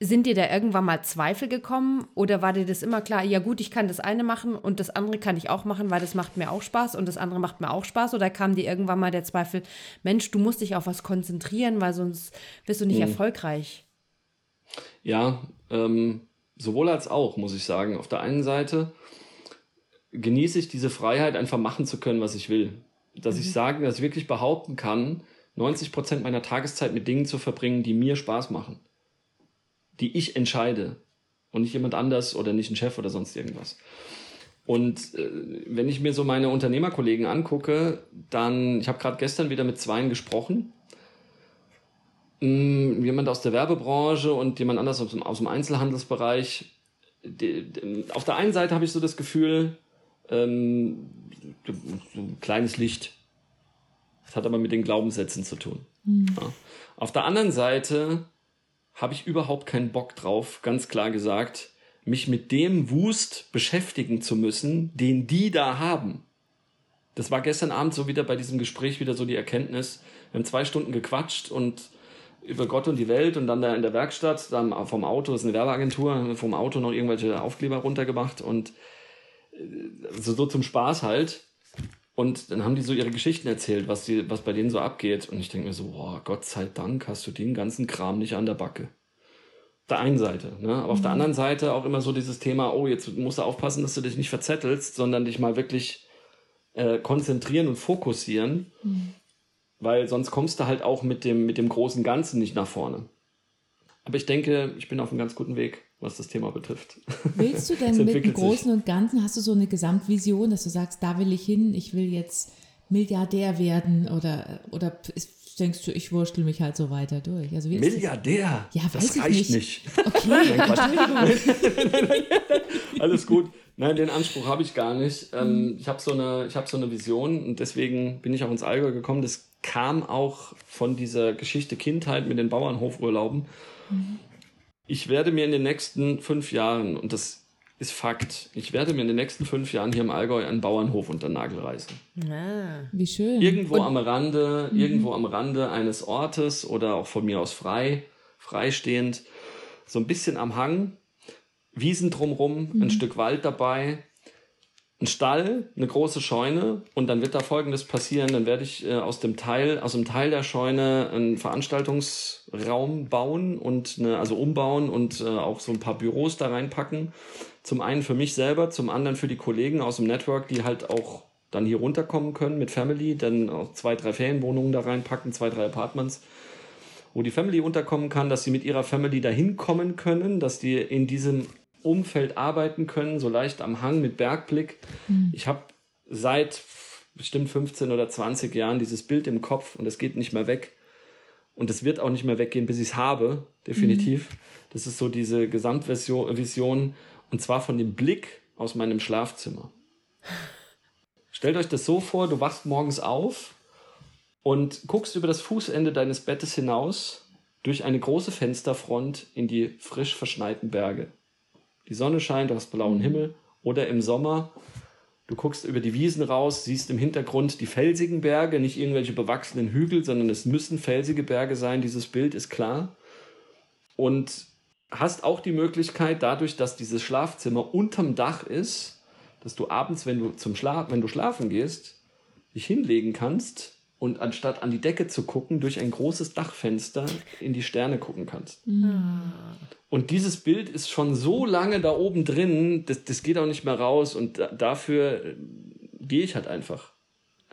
sind dir da irgendwann mal Zweifel gekommen oder war dir das immer klar, ja gut, ich kann das eine machen und das andere kann ich auch machen, weil das macht mir auch Spaß und das andere macht mir auch Spaß oder kam dir irgendwann mal der Zweifel, Mensch, du musst dich auf was konzentrieren, weil sonst bist du nicht erfolgreich. Ja, ähm, sowohl als auch, muss ich sagen. Auf der einen Seite genieße ich diese Freiheit, einfach machen zu können, was ich will. Dass ich sagen, dass ich wirklich behaupten kann, 90 Prozent meiner Tageszeit mit Dingen zu verbringen, die mir Spaß machen. Die ich entscheide. Und nicht jemand anders oder nicht ein Chef oder sonst irgendwas. Und äh, wenn ich mir so meine Unternehmerkollegen angucke, dann, ich habe gerade gestern wieder mit zweien gesprochen, Mm, jemand aus der Werbebranche und jemand anders aus dem, aus dem Einzelhandelsbereich. Die, die, auf der einen Seite habe ich so das Gefühl, ähm, so ein kleines Licht. Das hat aber mit den Glaubenssätzen zu tun. Ja. Auf der anderen Seite habe ich überhaupt keinen Bock drauf, ganz klar gesagt, mich mit dem Wust beschäftigen zu müssen, den die da haben. Das war gestern Abend so wieder bei diesem Gespräch wieder so die Erkenntnis. Wir haben zwei Stunden gequatscht und über Gott und die Welt und dann da in der Werkstatt, dann vom Auto, das ist eine Werbeagentur, vom Auto noch irgendwelche Aufkleber runtergemacht und so, so zum Spaß halt. Und dann haben die so ihre Geschichten erzählt, was, die, was bei denen so abgeht. Und ich denke mir so, boah, Gott sei Dank hast du den ganzen Kram nicht an der Backe. Auf der einen Seite, ne? Aber auf der anderen Seite auch immer so dieses Thema, oh, jetzt musst du aufpassen, dass du dich nicht verzettelst, sondern dich mal wirklich äh, konzentrieren und fokussieren. Weil sonst kommst du halt auch mit dem, mit dem großen Ganzen nicht nach vorne. Aber ich denke, ich bin auf einem ganz guten Weg, was das Thema betrifft. Willst du *laughs* denn mit dem. Großen und Ganzen, hast du so eine Gesamtvision, dass du sagst, da will ich hin, ich will jetzt Milliardär werden oder, oder denkst du, ich wurschtel mich halt so weiter durch? Also wie ist das? Milliardär? Ja, weiß das ich reicht nicht. nicht. *laughs* Okay, *laughs* Nein, Quatsch. Alles gut. Nein, den Anspruch habe ich gar nicht. Ähm, ich habe so, eine, ich hab so eine Vision und deswegen bin ich auch ins Allgäu gekommen. Das kam auch von dieser Geschichte Kindheit mit den Bauernhofurlauben. Ich werde mir in den nächsten fünf Jahren, und das ist Fakt, ich werde mir in den nächsten fünf Jahren hier im Allgäu einen Bauernhof unter den Nagel reißen. Ah. wie schön. Irgendwo am Rande, irgendwo am Rande eines Ortes oder auch von mir aus frei, freistehend, so ein bisschen am Hang, Wiesen drumrum, ein Stück Wald dabei ein Stall, eine große Scheune und dann wird da folgendes passieren, dann werde ich äh, aus dem Teil, aus dem Teil der Scheune einen Veranstaltungsraum bauen und eine, also umbauen und äh, auch so ein paar Büros da reinpacken. Zum einen für mich selber, zum anderen für die Kollegen aus dem Network, die halt auch dann hier runterkommen können mit Family, dann auch zwei, drei Ferienwohnungen da reinpacken, zwei, drei Apartments, wo die Family unterkommen kann, dass sie mit ihrer Family dahin kommen können, dass die in diesem Umfeld arbeiten können, so leicht am Hang mit Bergblick. Mhm. Ich habe seit bestimmt 15 oder 20 Jahren dieses Bild im Kopf und es geht nicht mehr weg. Und es wird auch nicht mehr weggehen, bis ich es habe, definitiv. Mhm. Das ist so diese Gesamtvision und zwar von dem Blick aus meinem Schlafzimmer. Stellt euch das so vor, du wachst morgens auf und guckst über das Fußende deines Bettes hinaus durch eine große Fensterfront in die frisch verschneiten Berge die Sonne scheint, du hast blauen. Himmel. Oder im Sommer, du guckst über die Wiesen raus, siehst im Hintergrund die felsigen Berge, nicht irgendwelche bewachsenen Hügel, sondern es müssen felsige Berge sein. Dieses Bild ist klar. Und hast auch die Möglichkeit, dadurch, dass dieses Schlafzimmer unterm Dach ist, dass du abends, wenn du zum Schlaf, wenn du schlafen gehst, dich hinlegen kannst und anstatt an die Decke zu gucken, durch ein großes Dachfenster in die Sterne gucken kannst. Mhm. Und dieses Bild ist schon so lange da oben drin, das, das geht auch nicht mehr raus und da, dafür äh, gehe ich halt einfach.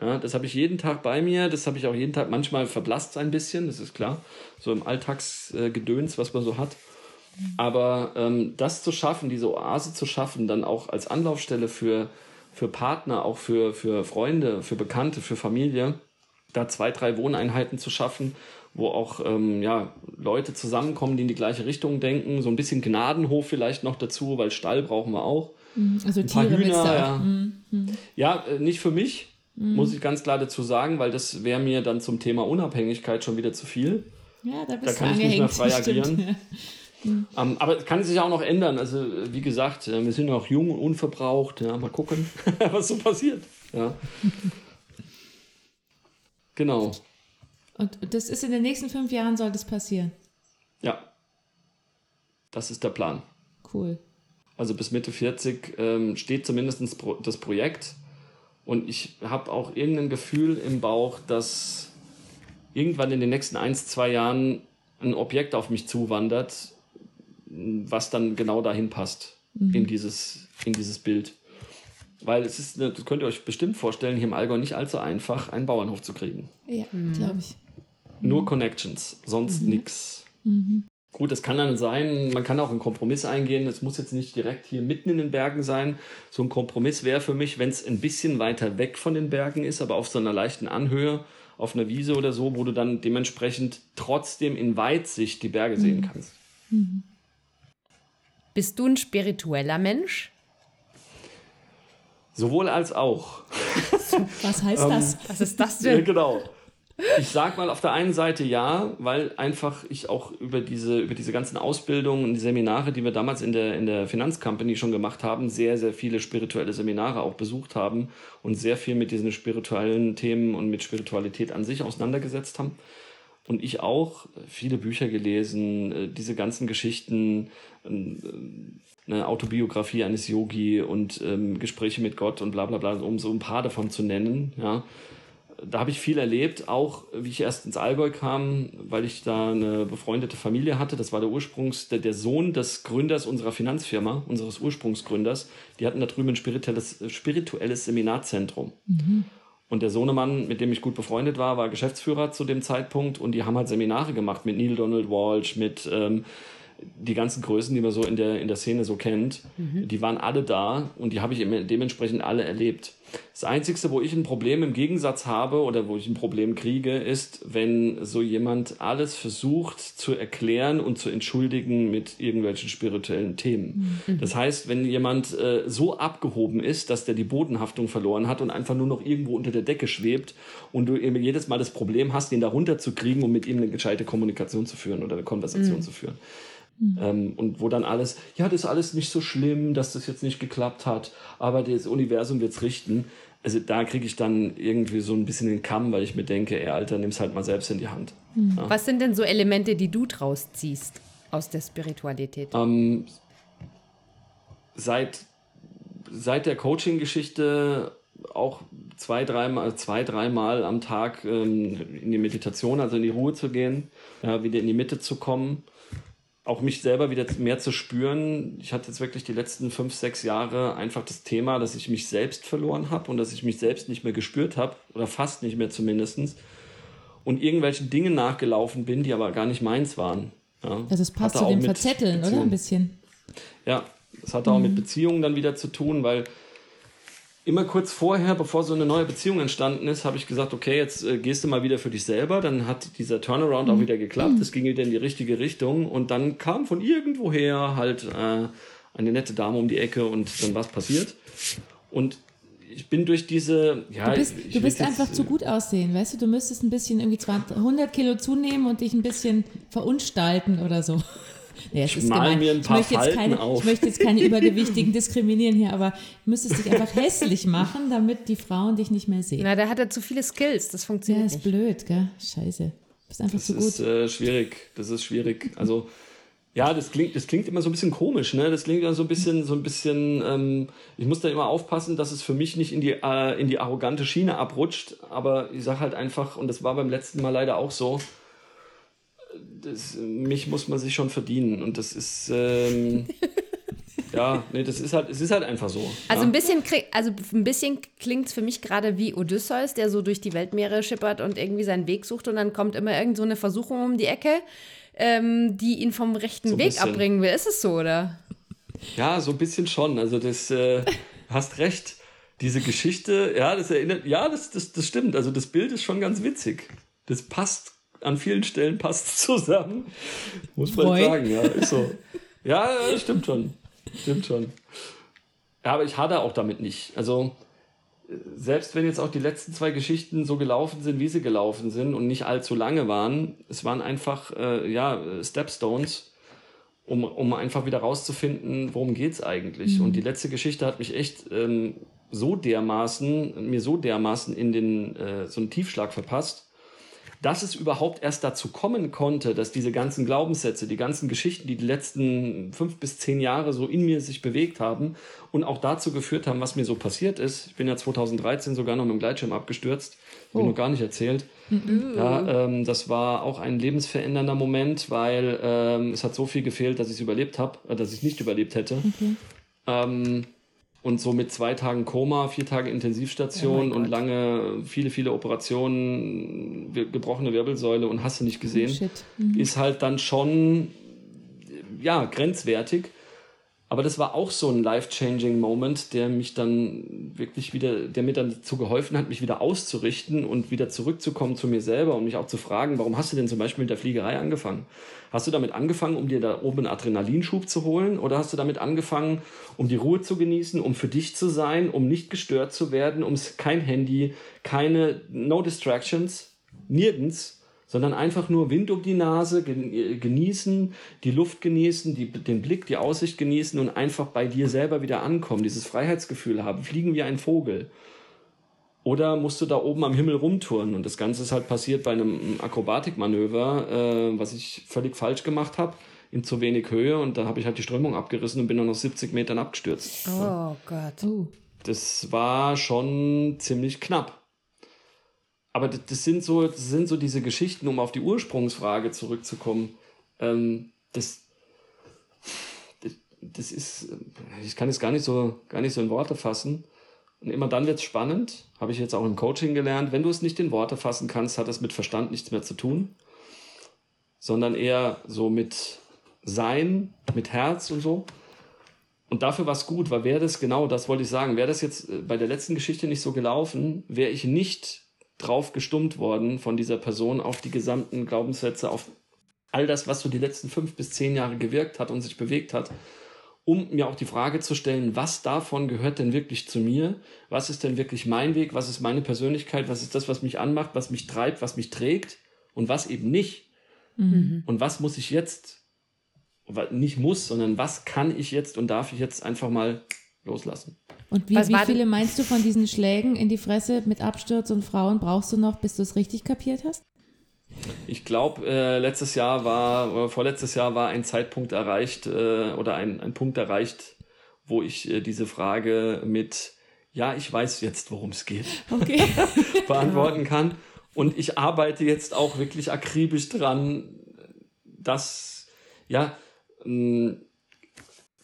Ja, das habe ich jeden Tag bei mir, das habe ich auch jeden Tag, manchmal verblasst es ein bisschen, das ist klar, so im Alltagsgedöns, was man so hat. Aber ähm, das zu schaffen, diese Oase zu schaffen, dann auch als Anlaufstelle für, für Partner, auch für, für Freunde, für Bekannte, für Familie, da zwei, drei Wohneinheiten zu schaffen, wo auch ähm, ja, Leute zusammenkommen, die in die gleiche Richtung denken. So ein bisschen Gnadenhof vielleicht noch dazu, weil Stall brauchen wir auch. Mhm. Also ein paar Tiere Hühner, ja. Mhm. ja, äh, nicht für mich, mhm. muss ich ganz klar dazu sagen, weil das wäre mir dann zum Thema Unabhängigkeit schon wieder zu viel. Ja, da, bist da kann ich nicht mehr *laughs* frei agieren. Mhm. *laughs* Ähm, aber es kann sich auch noch ändern. Also, wie gesagt, äh, wir sind noch jung und unverbraucht. Ja, mal gucken, *laughs* was so passiert. Ja. Genau. Und das ist in den nächsten fünf Jahren soll das passieren? Ja. Das ist der Plan. Cool. Also bis Mitte 40 ähm, steht zumindest das Projekt. Und ich habe auch irgendein Gefühl im Bauch, dass irgendwann in den nächsten ein, zwei Jahren ein Objekt auf mich zuwandert, was dann genau dahin passt, mhm. in, dieses, in dieses Bild. Weil es ist, das könnt ihr euch bestimmt vorstellen, hier im Allgäu nicht allzu einfach, einen Bauernhof zu kriegen. Ja, mhm. glaube ich. Nur Connections, sonst mhm. nichts. Mhm. Gut, das kann dann sein, man kann auch einen Kompromiss eingehen. Es muss jetzt nicht direkt hier mitten in den Bergen sein. So ein Kompromiss wäre für mich, wenn es ein bisschen weiter weg von den Bergen ist, aber auf so einer leichten Anhöhe, auf einer Wiese oder so, wo du dann dementsprechend trotzdem in Weitsicht die Berge sehen mhm. kannst. Mhm. Bist du ein spiritueller Mensch? Sowohl als auch. *laughs* Was heißt das? Ähm, Was ist das denn? genau. Ich sag mal auf der einen Seite ja, weil einfach ich auch über diese, über diese ganzen Ausbildungen und die Seminare, die wir damals in der, in der Finanzcompany schon gemacht haben, sehr, sehr viele spirituelle Seminare auch besucht haben und sehr viel mit diesen spirituellen Themen und mit Spiritualität an sich auseinandergesetzt haben. Und ich auch viele Bücher gelesen, äh, diese ganzen Geschichten, äh, eine Autobiografie eines Yogi und ähm, Gespräche mit Gott und bla bla bla, um so ein paar davon zu nennen. Ja. Da habe ich viel erlebt, auch wie ich erst ins Allgäu kam, weil ich da eine befreundete Familie hatte. Das war der Ursprungs, der, der Sohn des Gründers unserer Finanzfirma, unseres Ursprungsgründers. Die hatten da drüben ein spirituelles, spirituelles Seminarzentrum. Mhm. Und der Sohnemann, mit dem ich gut befreundet war, war Geschäftsführer zu dem Zeitpunkt und die haben halt Seminare gemacht mit Neil Donald Walsh, mit ähm, die ganzen Größen, die man so in der, in der Szene so kennt, mhm. die waren alle da und die habe ich dementsprechend alle erlebt. Das Einzige, wo ich ein Problem im Gegensatz habe oder wo ich ein Problem kriege, ist, wenn so jemand alles versucht zu erklären und zu entschuldigen mit irgendwelchen spirituellen Themen. Mhm. Das heißt, wenn jemand äh, so abgehoben ist, dass der die Bodenhaftung verloren hat und einfach nur noch irgendwo unter der Decke schwebt und du eben jedes Mal das Problem hast, ihn da runterzukriegen, um mit ihm eine gescheite Kommunikation zu führen oder eine Konversation mhm. zu führen. Mhm. Ähm, und wo dann alles, ja, das ist alles nicht so schlimm, dass das jetzt nicht geklappt hat, aber das Universum wird es richten. Also da kriege ich dann irgendwie so ein bisschen den Kamm, weil ich mir denke, ey, Alter, nimm es halt mal selbst in die Hand. Mhm. Ja. Was sind denn so Elemente, die du draus ziehst aus der Spiritualität? Ähm, seit seit der Coaching-Geschichte auch zwei, dreimal, zwei, dreimal am Tag ähm, in die Meditation, also in die Ruhe zu gehen, ja, wieder in die Mitte zu kommen, auch mich selber wieder mehr zu spüren. Ich hatte jetzt wirklich die letzten fünf, sechs Jahre einfach das Thema, dass ich mich selbst verloren habe und dass ich mich selbst nicht mehr gespürt habe, oder fast nicht mehr zumindest, und irgendwelchen Dingen nachgelaufen bin, die aber gar nicht meins waren. Ja. Also es passt hatte zu dem Verzetteln, oder? Ein bisschen. Ja, das hatte auch mhm. mit Beziehungen dann wieder zu tun, weil immer kurz vorher, bevor so eine neue Beziehung entstanden ist, habe ich gesagt, okay, jetzt äh, gehst du mal wieder für dich selber. Dann hat dieser Turnaround mhm. auch wieder geklappt. Es ging wieder in die richtige Richtung. Und dann kam von irgendwoher halt äh, eine nette Dame um die Ecke und dann was passiert. Und ich bin durch diese. Ja, du bist, du bist einfach jetzt, zu gut aussehen, weißt du? Du müsstest ein bisschen irgendwie 20, 100 Kilo zunehmen und dich ein bisschen verunstalten oder so. Nee, ich mal mir ein paar ich Falten keine, auf. Ich möchte jetzt keine Übergewichtigen diskriminieren hier, aber du müsstest dich einfach hässlich machen, damit die Frauen dich nicht mehr sehen. Na, da hat er zu viele Skills, das funktioniert ja, ist blöd, gell? Scheiße. Du bist einfach das zu gut. Das ist äh, schwierig, das ist schwierig. Also, ja, das klingt, das klingt immer so ein bisschen komisch, ne? Das klingt dann so ein bisschen, so ein bisschen, ähm, ich muss da immer aufpassen, dass es für mich nicht in die, äh, in die arrogante Schiene abrutscht, aber ich sag halt einfach, und das war beim letzten Mal leider auch so, das, mich muss man sich schon verdienen. Und das ist, ähm, *laughs* ja, nee, das ist halt, es ist halt einfach so. Also ja? ein bisschen, also ein bisschen klingt es für mich gerade wie Odysseus, der so durch die Weltmeere schippert und irgendwie seinen Weg sucht und dann kommt immer irgend so eine Versuchung um die Ecke, ähm, die ihn vom rechten so Weg bisschen. abbringen will. Ist es so, oder? Ja, so ein bisschen schon. Also das äh, *laughs* hast recht. Diese Geschichte, ja, das erinnert, ja, das, das, das stimmt. Also das Bild ist schon ganz witzig. Das passt an vielen Stellen passt *laughs* zusammen. Muss man Boy. sagen, ja, ist so. Ja, stimmt schon. Stimmt schon. Ja, aber ich hadere auch damit nicht. Also, selbst wenn jetzt auch die letzten zwei Geschichten so gelaufen sind, wie sie gelaufen sind und nicht allzu lange waren, es waren einfach, äh, ja, Stepstones, um, um einfach wieder rauszufinden, worum geht es eigentlich. Mhm. Und die letzte Geschichte hat mich echt ähm, so dermaßen, mir so dermaßen in den, äh, so einen Tiefschlag verpasst, dass es überhaupt erst dazu kommen konnte, dass diese ganzen Glaubenssätze, die ganzen Geschichten, die die letzten fünf bis zehn Jahre so in mir sich bewegt haben und auch dazu geführt haben, was mir so passiert ist. Ich bin ja 2013 sogar noch mit dem Gleitschirm abgestürzt, habe oh. ich noch gar nicht erzählt. Ja, ähm, das war auch ein lebensverändernder Moment, weil ähm, es hat so viel gefehlt, dass ich es überlebt habe, äh, dass ich es nicht überlebt hätte. Okay. Ähm, und so mit zwei Tagen Koma, vier Tage Intensivstation oh und lange, viele, viele Operationen, gebrochene Wirbelsäule und hast du nicht gesehen, oh mhm. ist halt dann schon, ja, grenzwertig. Aber das war auch so ein life-changing Moment, der mich dann wirklich wieder, der mir dann dazu geholfen hat, mich wieder auszurichten und wieder zurückzukommen zu mir selber und mich auch zu fragen, warum hast du denn zum Beispiel mit der Fliegerei angefangen? Hast du damit angefangen, um dir da oben einen Adrenalinschub zu holen? Oder hast du damit angefangen, um die Ruhe zu genießen, um für dich zu sein, um nicht gestört zu werden, um kein Handy, keine, no distractions, nirgends, sondern einfach nur Wind um die Nase, genießen, die Luft genießen, die, den Blick, die Aussicht genießen und einfach bei dir selber wieder ankommen, dieses Freiheitsgefühl haben, fliegen wie ein Vogel. Oder musst du da oben am Himmel rumtouren? Und das Ganze ist halt passiert bei einem Akrobatikmanöver, äh, was ich völlig falsch gemacht habe, in zu wenig Höhe. Und da habe ich halt die Strömung abgerissen und bin dann noch 70 Metern abgestürzt. Oh Gott. Uh. Das war schon ziemlich knapp. Aber das, das, sind so, das sind so diese Geschichten, um auf die Ursprungsfrage zurückzukommen. Ähm, das, das, das ist, ich kann es gar nicht so, gar nicht so in Worte fassen. Und immer dann wird es spannend, habe ich jetzt auch im Coaching gelernt. Wenn du es nicht in Worte fassen kannst, hat das mit Verstand nichts mehr zu tun, sondern eher so mit Sein, mit Herz und so. Und dafür war es gut, weil wäre das genau, das wollte ich sagen, wäre das jetzt äh, bei der letzten Geschichte nicht so gelaufen, wäre ich nicht drauf gestummt worden von dieser Person auf die gesamten Glaubenssätze, auf all das, was so die letzten fünf bis zehn Jahre gewirkt hat und sich bewegt hat um mir auch die Frage zu stellen, was davon gehört denn wirklich zu mir? Was ist denn wirklich mein Weg? Was ist meine Persönlichkeit? Was ist das, was mich anmacht, was mich treibt, was mich trägt? Und was eben nicht? Mhm. Und was muss ich jetzt, nicht muss, sondern was kann ich jetzt und darf ich jetzt einfach mal loslassen? Und wie, wie viele meinst du von diesen Schlägen in die Fresse mit Absturz und Frauen brauchst du noch, bis du es richtig kapiert hast? Ich glaube, äh, letztes Jahr war, oder vorletztes Jahr war ein Zeitpunkt erreicht äh, oder ein, ein Punkt erreicht, wo ich äh, diese Frage mit Ja, ich weiß jetzt, worum es geht, *laughs* Okay. *laughs* beantworten kann. Und ich arbeite jetzt auch wirklich akribisch dran, das, ja, ähm,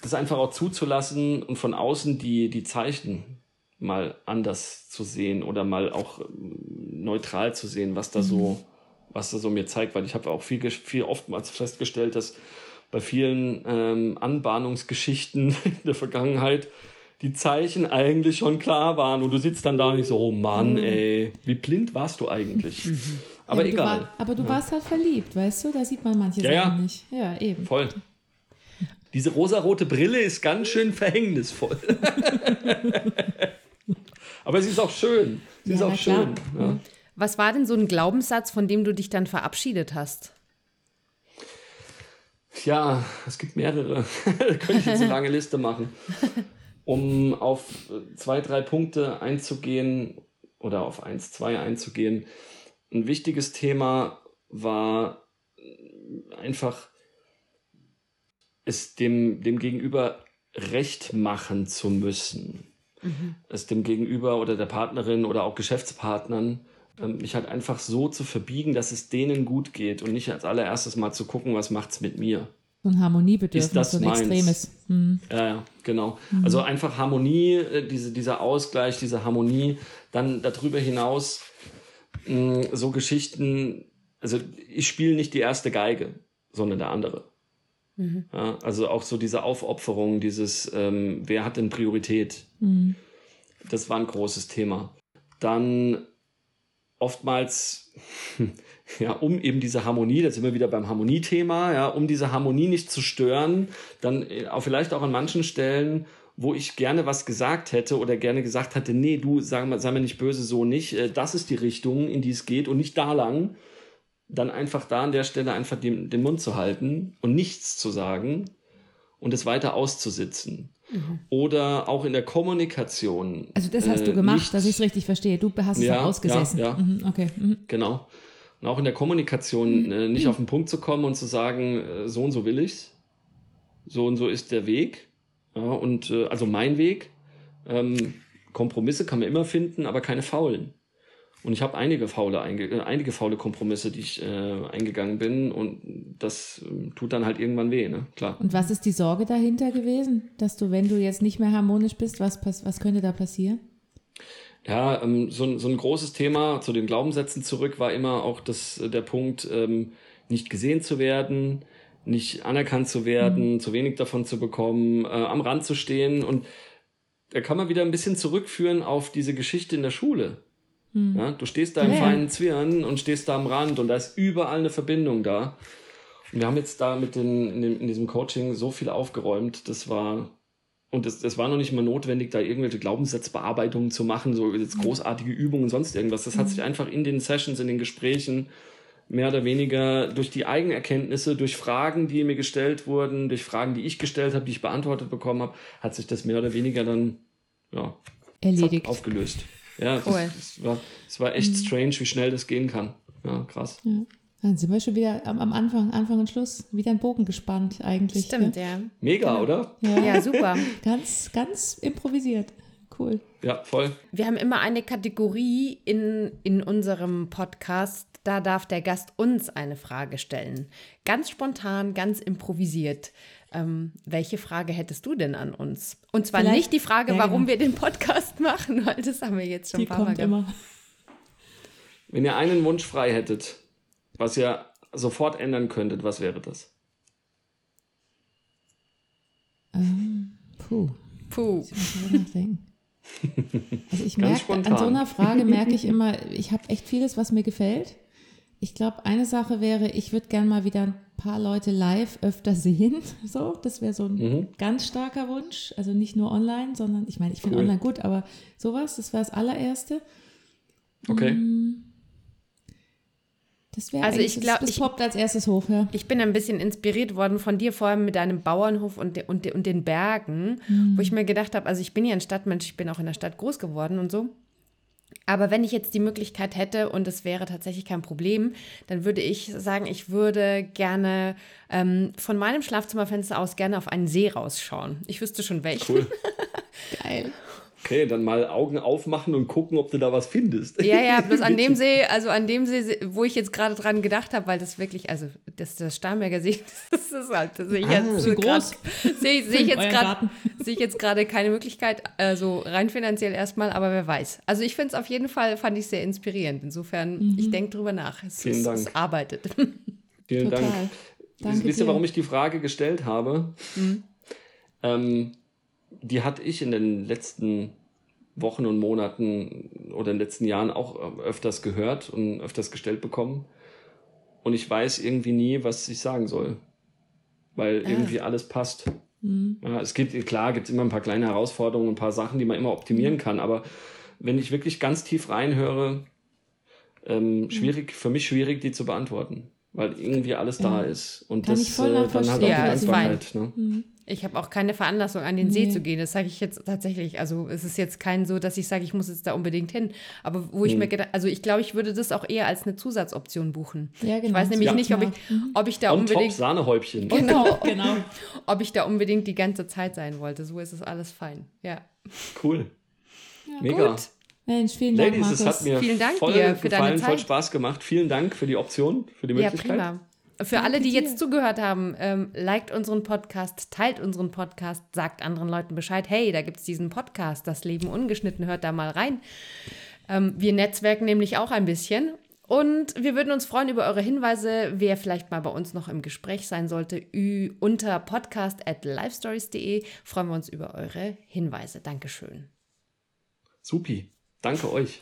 das einfach auch zuzulassen und von außen die, die Zeichen mal anders zu sehen oder mal auch ähm, neutral zu sehen, was da so, was da so mir zeigt, weil ich habe auch viel, viel oftmals festgestellt, dass bei vielen ähm, Anbahnungsgeschichten *laughs* in der Vergangenheit die Zeichen eigentlich schon klar waren und du sitzt dann da nicht so, oh Mann, ey, wie blind warst du eigentlich? Aber Ja, du egal. War, aber du warst halt verliebt, weißt du? Da sieht man manche Ja, Sachen ja. nicht. Ja, eben. Voll. Diese rosarote Brille ist ganz schön verhängnisvoll. *laughs* Aber sie ist auch schön. Sie ist Ja, auch na klar. schön. Ja. Was war denn so ein Glaubenssatz, von dem du dich dann verabschiedet hast? Tja, es gibt mehrere. *laughs* da könnte ich jetzt eine lange Liste machen. Um auf zwei, drei Punkte einzugehen oder auf eins, zwei einzugehen. Ein wichtiges Thema war einfach, es dem, dem Gegenüber recht machen zu müssen. Es dem Gegenüber oder der Partnerin oder auch Geschäftspartnern ähm, mich halt einfach so zu verbiegen, dass es denen gut geht und nicht als allererstes mal zu gucken, was macht's mit mir. So ein Harmoniebedürfnis, Ist das so ein meins? extremes. Hm. Ja, ja, genau. Also einfach Harmonie, äh, diese, dieser Ausgleich, diese Harmonie. Dann darüber hinaus mh, so Geschichten, also ich spiele nicht die erste Geige, sondern der andere. Ja, also auch so diese Aufopferung, dieses, ähm, wer hat denn Priorität? Das war ein großes Thema. Dann oftmals, *laughs* ja, um eben diese Harmonie, da sind wir wieder beim Harmoniethema, ja, um diese Harmonie nicht zu stören, dann äh, auch vielleicht auch an manchen Stellen, wo ich gerne was gesagt hätte oder gerne gesagt hätte, nee, du, sag mal, sei mir nicht böse, so nicht, äh, das ist die Richtung, in die es geht und nicht da lang, dann einfach da an der Stelle einfach den, den Mund zu halten und nichts zu sagen und es weiter auszusitzen. Oder auch in der Kommunikation. Also das hast äh, du gemacht, nicht- dass ich es richtig verstehe. Du hast es Ja, ausgesessen. ja, ja. Mhm, okay. Mhm. Genau. Und auch in der Kommunikation äh, nicht auf den Punkt zu kommen und zu sagen, äh, so und so will ich's, so und so ist der Weg, ja, und äh, also mein Weg. Ähm, Kompromisse kann man immer finden, aber keine faulen. Und ich habe einige faule, einge äh, einige faule Kompromisse, die ich äh, eingegangen bin, und das äh, tut dann halt irgendwann weh, ne? Klar. Und was ist die Sorge dahinter gewesen, dass du, wenn du jetzt nicht mehr harmonisch bist, was, was könnte da passieren? Ja, ähm, so, ein, so ein großes Thema zu den Glaubenssätzen zurück war immer auch das, äh, der Punkt, ähm, nicht gesehen zu werden, nicht anerkannt zu werden, zu wenig davon zu bekommen, äh, am Rand zu stehen. Und da kann man wieder ein bisschen zurückführen auf diese Geschichte in der Schule. Ja, du stehst da im Ja, feinen Zwirn und stehst da am Rand und da ist überall eine Verbindung da. Und wir haben jetzt da mit den, in, dem, in diesem Coaching so viel aufgeräumt, das war und es, es war noch nicht mal notwendig, da irgendwelche Glaubenssatzbearbeitungen zu machen, so jetzt großartige Übungen und sonst irgendwas. Das hat sich einfach in den Sessions, in den Gesprächen mehr oder weniger durch die Eigenerkenntnisse, durch Fragen, die mir gestellt wurden, durch Fragen, die ich gestellt habe, die ich beantwortet bekommen habe, hat sich das mehr oder weniger dann ja, Erledigt. aufgelöst. Ja, das, Cool. das war, es war echt strange, wie schnell das gehen kann. Ja, krass. Ja. Dann sind wir schon wieder am, am Anfang, Anfang und Schluss, wieder ein Bogen gespannt eigentlich. Stimmt, Ja. ja. Mega, oder? Ja. Ja, super. *laughs* Ganz, ganz improvisiert. Cool. Ja, voll. Wir haben immer eine Kategorie in, in unserem Podcast. Da darf der Gast uns eine Frage stellen. Ganz spontan, ganz improvisiert. Ähm, welche Frage hättest du denn an uns? Und zwar Vielleicht- nicht die Frage, ja, warum genau. wir den Podcast *laughs* machen, weil das haben wir jetzt schon Die ein paar Mal kommt gemacht. immer. Wenn ihr einen Wunsch frei hättet, was ihr sofort ändern könntet, was wäre das? Ähm, puh. Puh. Muss ich mal nachdenken. *laughs* Also ich merke, an so einer Frage merke ich *laughs* immer, ich habe echt vieles, was mir gefällt. Ich glaube, eine Sache wäre, ich würde gern mal wieder paar Leute live öfter sehen. *laughs* So, das wäre so ein Mhm. ganz starker Wunsch. Also nicht nur online, sondern ich meine, ich finde Cool. online gut, aber sowas, das wäre das allererste. Okay. Das wäre Also ich glaub, das ich- poppt als erstes hoch, ja. Ich bin ein bisschen inspiriert worden von dir, vor allem mit deinem Bauernhof und, de, und, de, und den Bergen, wo ich mir gedacht habe, also ich bin ja ein Stadtmensch, ich bin auch in der Stadt groß geworden und so. Aber wenn ich jetzt die Möglichkeit hätte und es wäre tatsächlich kein Problem, dann würde ich sagen, ich würde gerne ähm, von meinem Schlafzimmerfenster aus gerne auf einen See rausschauen. Ich wüsste schon welchen. Cool. *laughs* Geil. Okay, dann mal Augen aufmachen und gucken, ob du da was findest. Ja, ja, bloß an dem *laughs* See, also an dem See, wo ich jetzt gerade dran gedacht habe, weil das wirklich, also das, das Starnberger See, *laughs* das ist halt, das sehe ich jetzt Ah, so groß? *laughs* Sehe sehe ich jetzt gerade Garten. sehe ich jetzt gerade keine Möglichkeit, also rein finanziell erstmal, aber wer weiß. Also ich finde es auf jeden Fall, fand ich sehr inspirierend. Insofern, ich denke drüber nach. Es, Vielen es, Dank. es arbeitet. Vielen Total. Dank. Danke Wisst ihr, warum ich die Frage gestellt habe? Ähm, die hatte ich in den letzten Wochen und Monaten oder in den letzten Jahren auch öfters gehört und öfters gestellt bekommen. Und ich weiß irgendwie nie, was ich sagen soll. Weil irgendwie alles passt. Ja, es gibt, klar, gibt es immer ein paar kleine Herausforderungen, ein paar Sachen, die man immer optimieren kann. Aber wenn ich wirklich ganz tief reinhöre, ähm, schwierig, für mich schwierig, die zu beantworten. Weil irgendwie alles da ist. Und Kann das äh, dann halt auch die Ja, ist Dankbarkeit. Ne? Ich habe auch keine Veranlassung, an den See Nee. zu gehen. Das sage ich jetzt tatsächlich. Also es ist jetzt kein so, dass ich sage, ich muss jetzt da unbedingt hin. Aber wo ich mir gedacht, also ich glaube, ich würde das auch eher als eine Zusatzoption buchen. Ja, Ich genau. weiß nämlich Ja. nicht, ob ich, ob ich da On top unbedingt, Sahnehäubchen. Genau, *laughs* genau. ob ich da unbedingt die ganze Zeit sein wollte. So ist es alles fein. Ja. Cool. Mega. Gut. Mensch, vielen Dank, Ladies, Markus. es hat mir Vielen Dank voll dir für gefallen, deine voll Zeit. Spaß gemacht. Vielen Dank für die Option, für die Ja, Möglichkeit. prima. Für alle, die jetzt zugehört haben, ähm, liked unseren Podcast, teilt unseren Podcast, sagt anderen Leuten Bescheid, hey, da gibt es diesen Podcast, das Leben ungeschnitten, hört da mal rein. Ähm, wir netzwerken nämlich auch ein bisschen. Und wir würden uns freuen über eure Hinweise, wer vielleicht mal bei uns noch im Gespräch sein sollte. Ü unter podcast at livestories.de freuen wir uns über eure Hinweise. Dankeschön. Supi. Danke euch.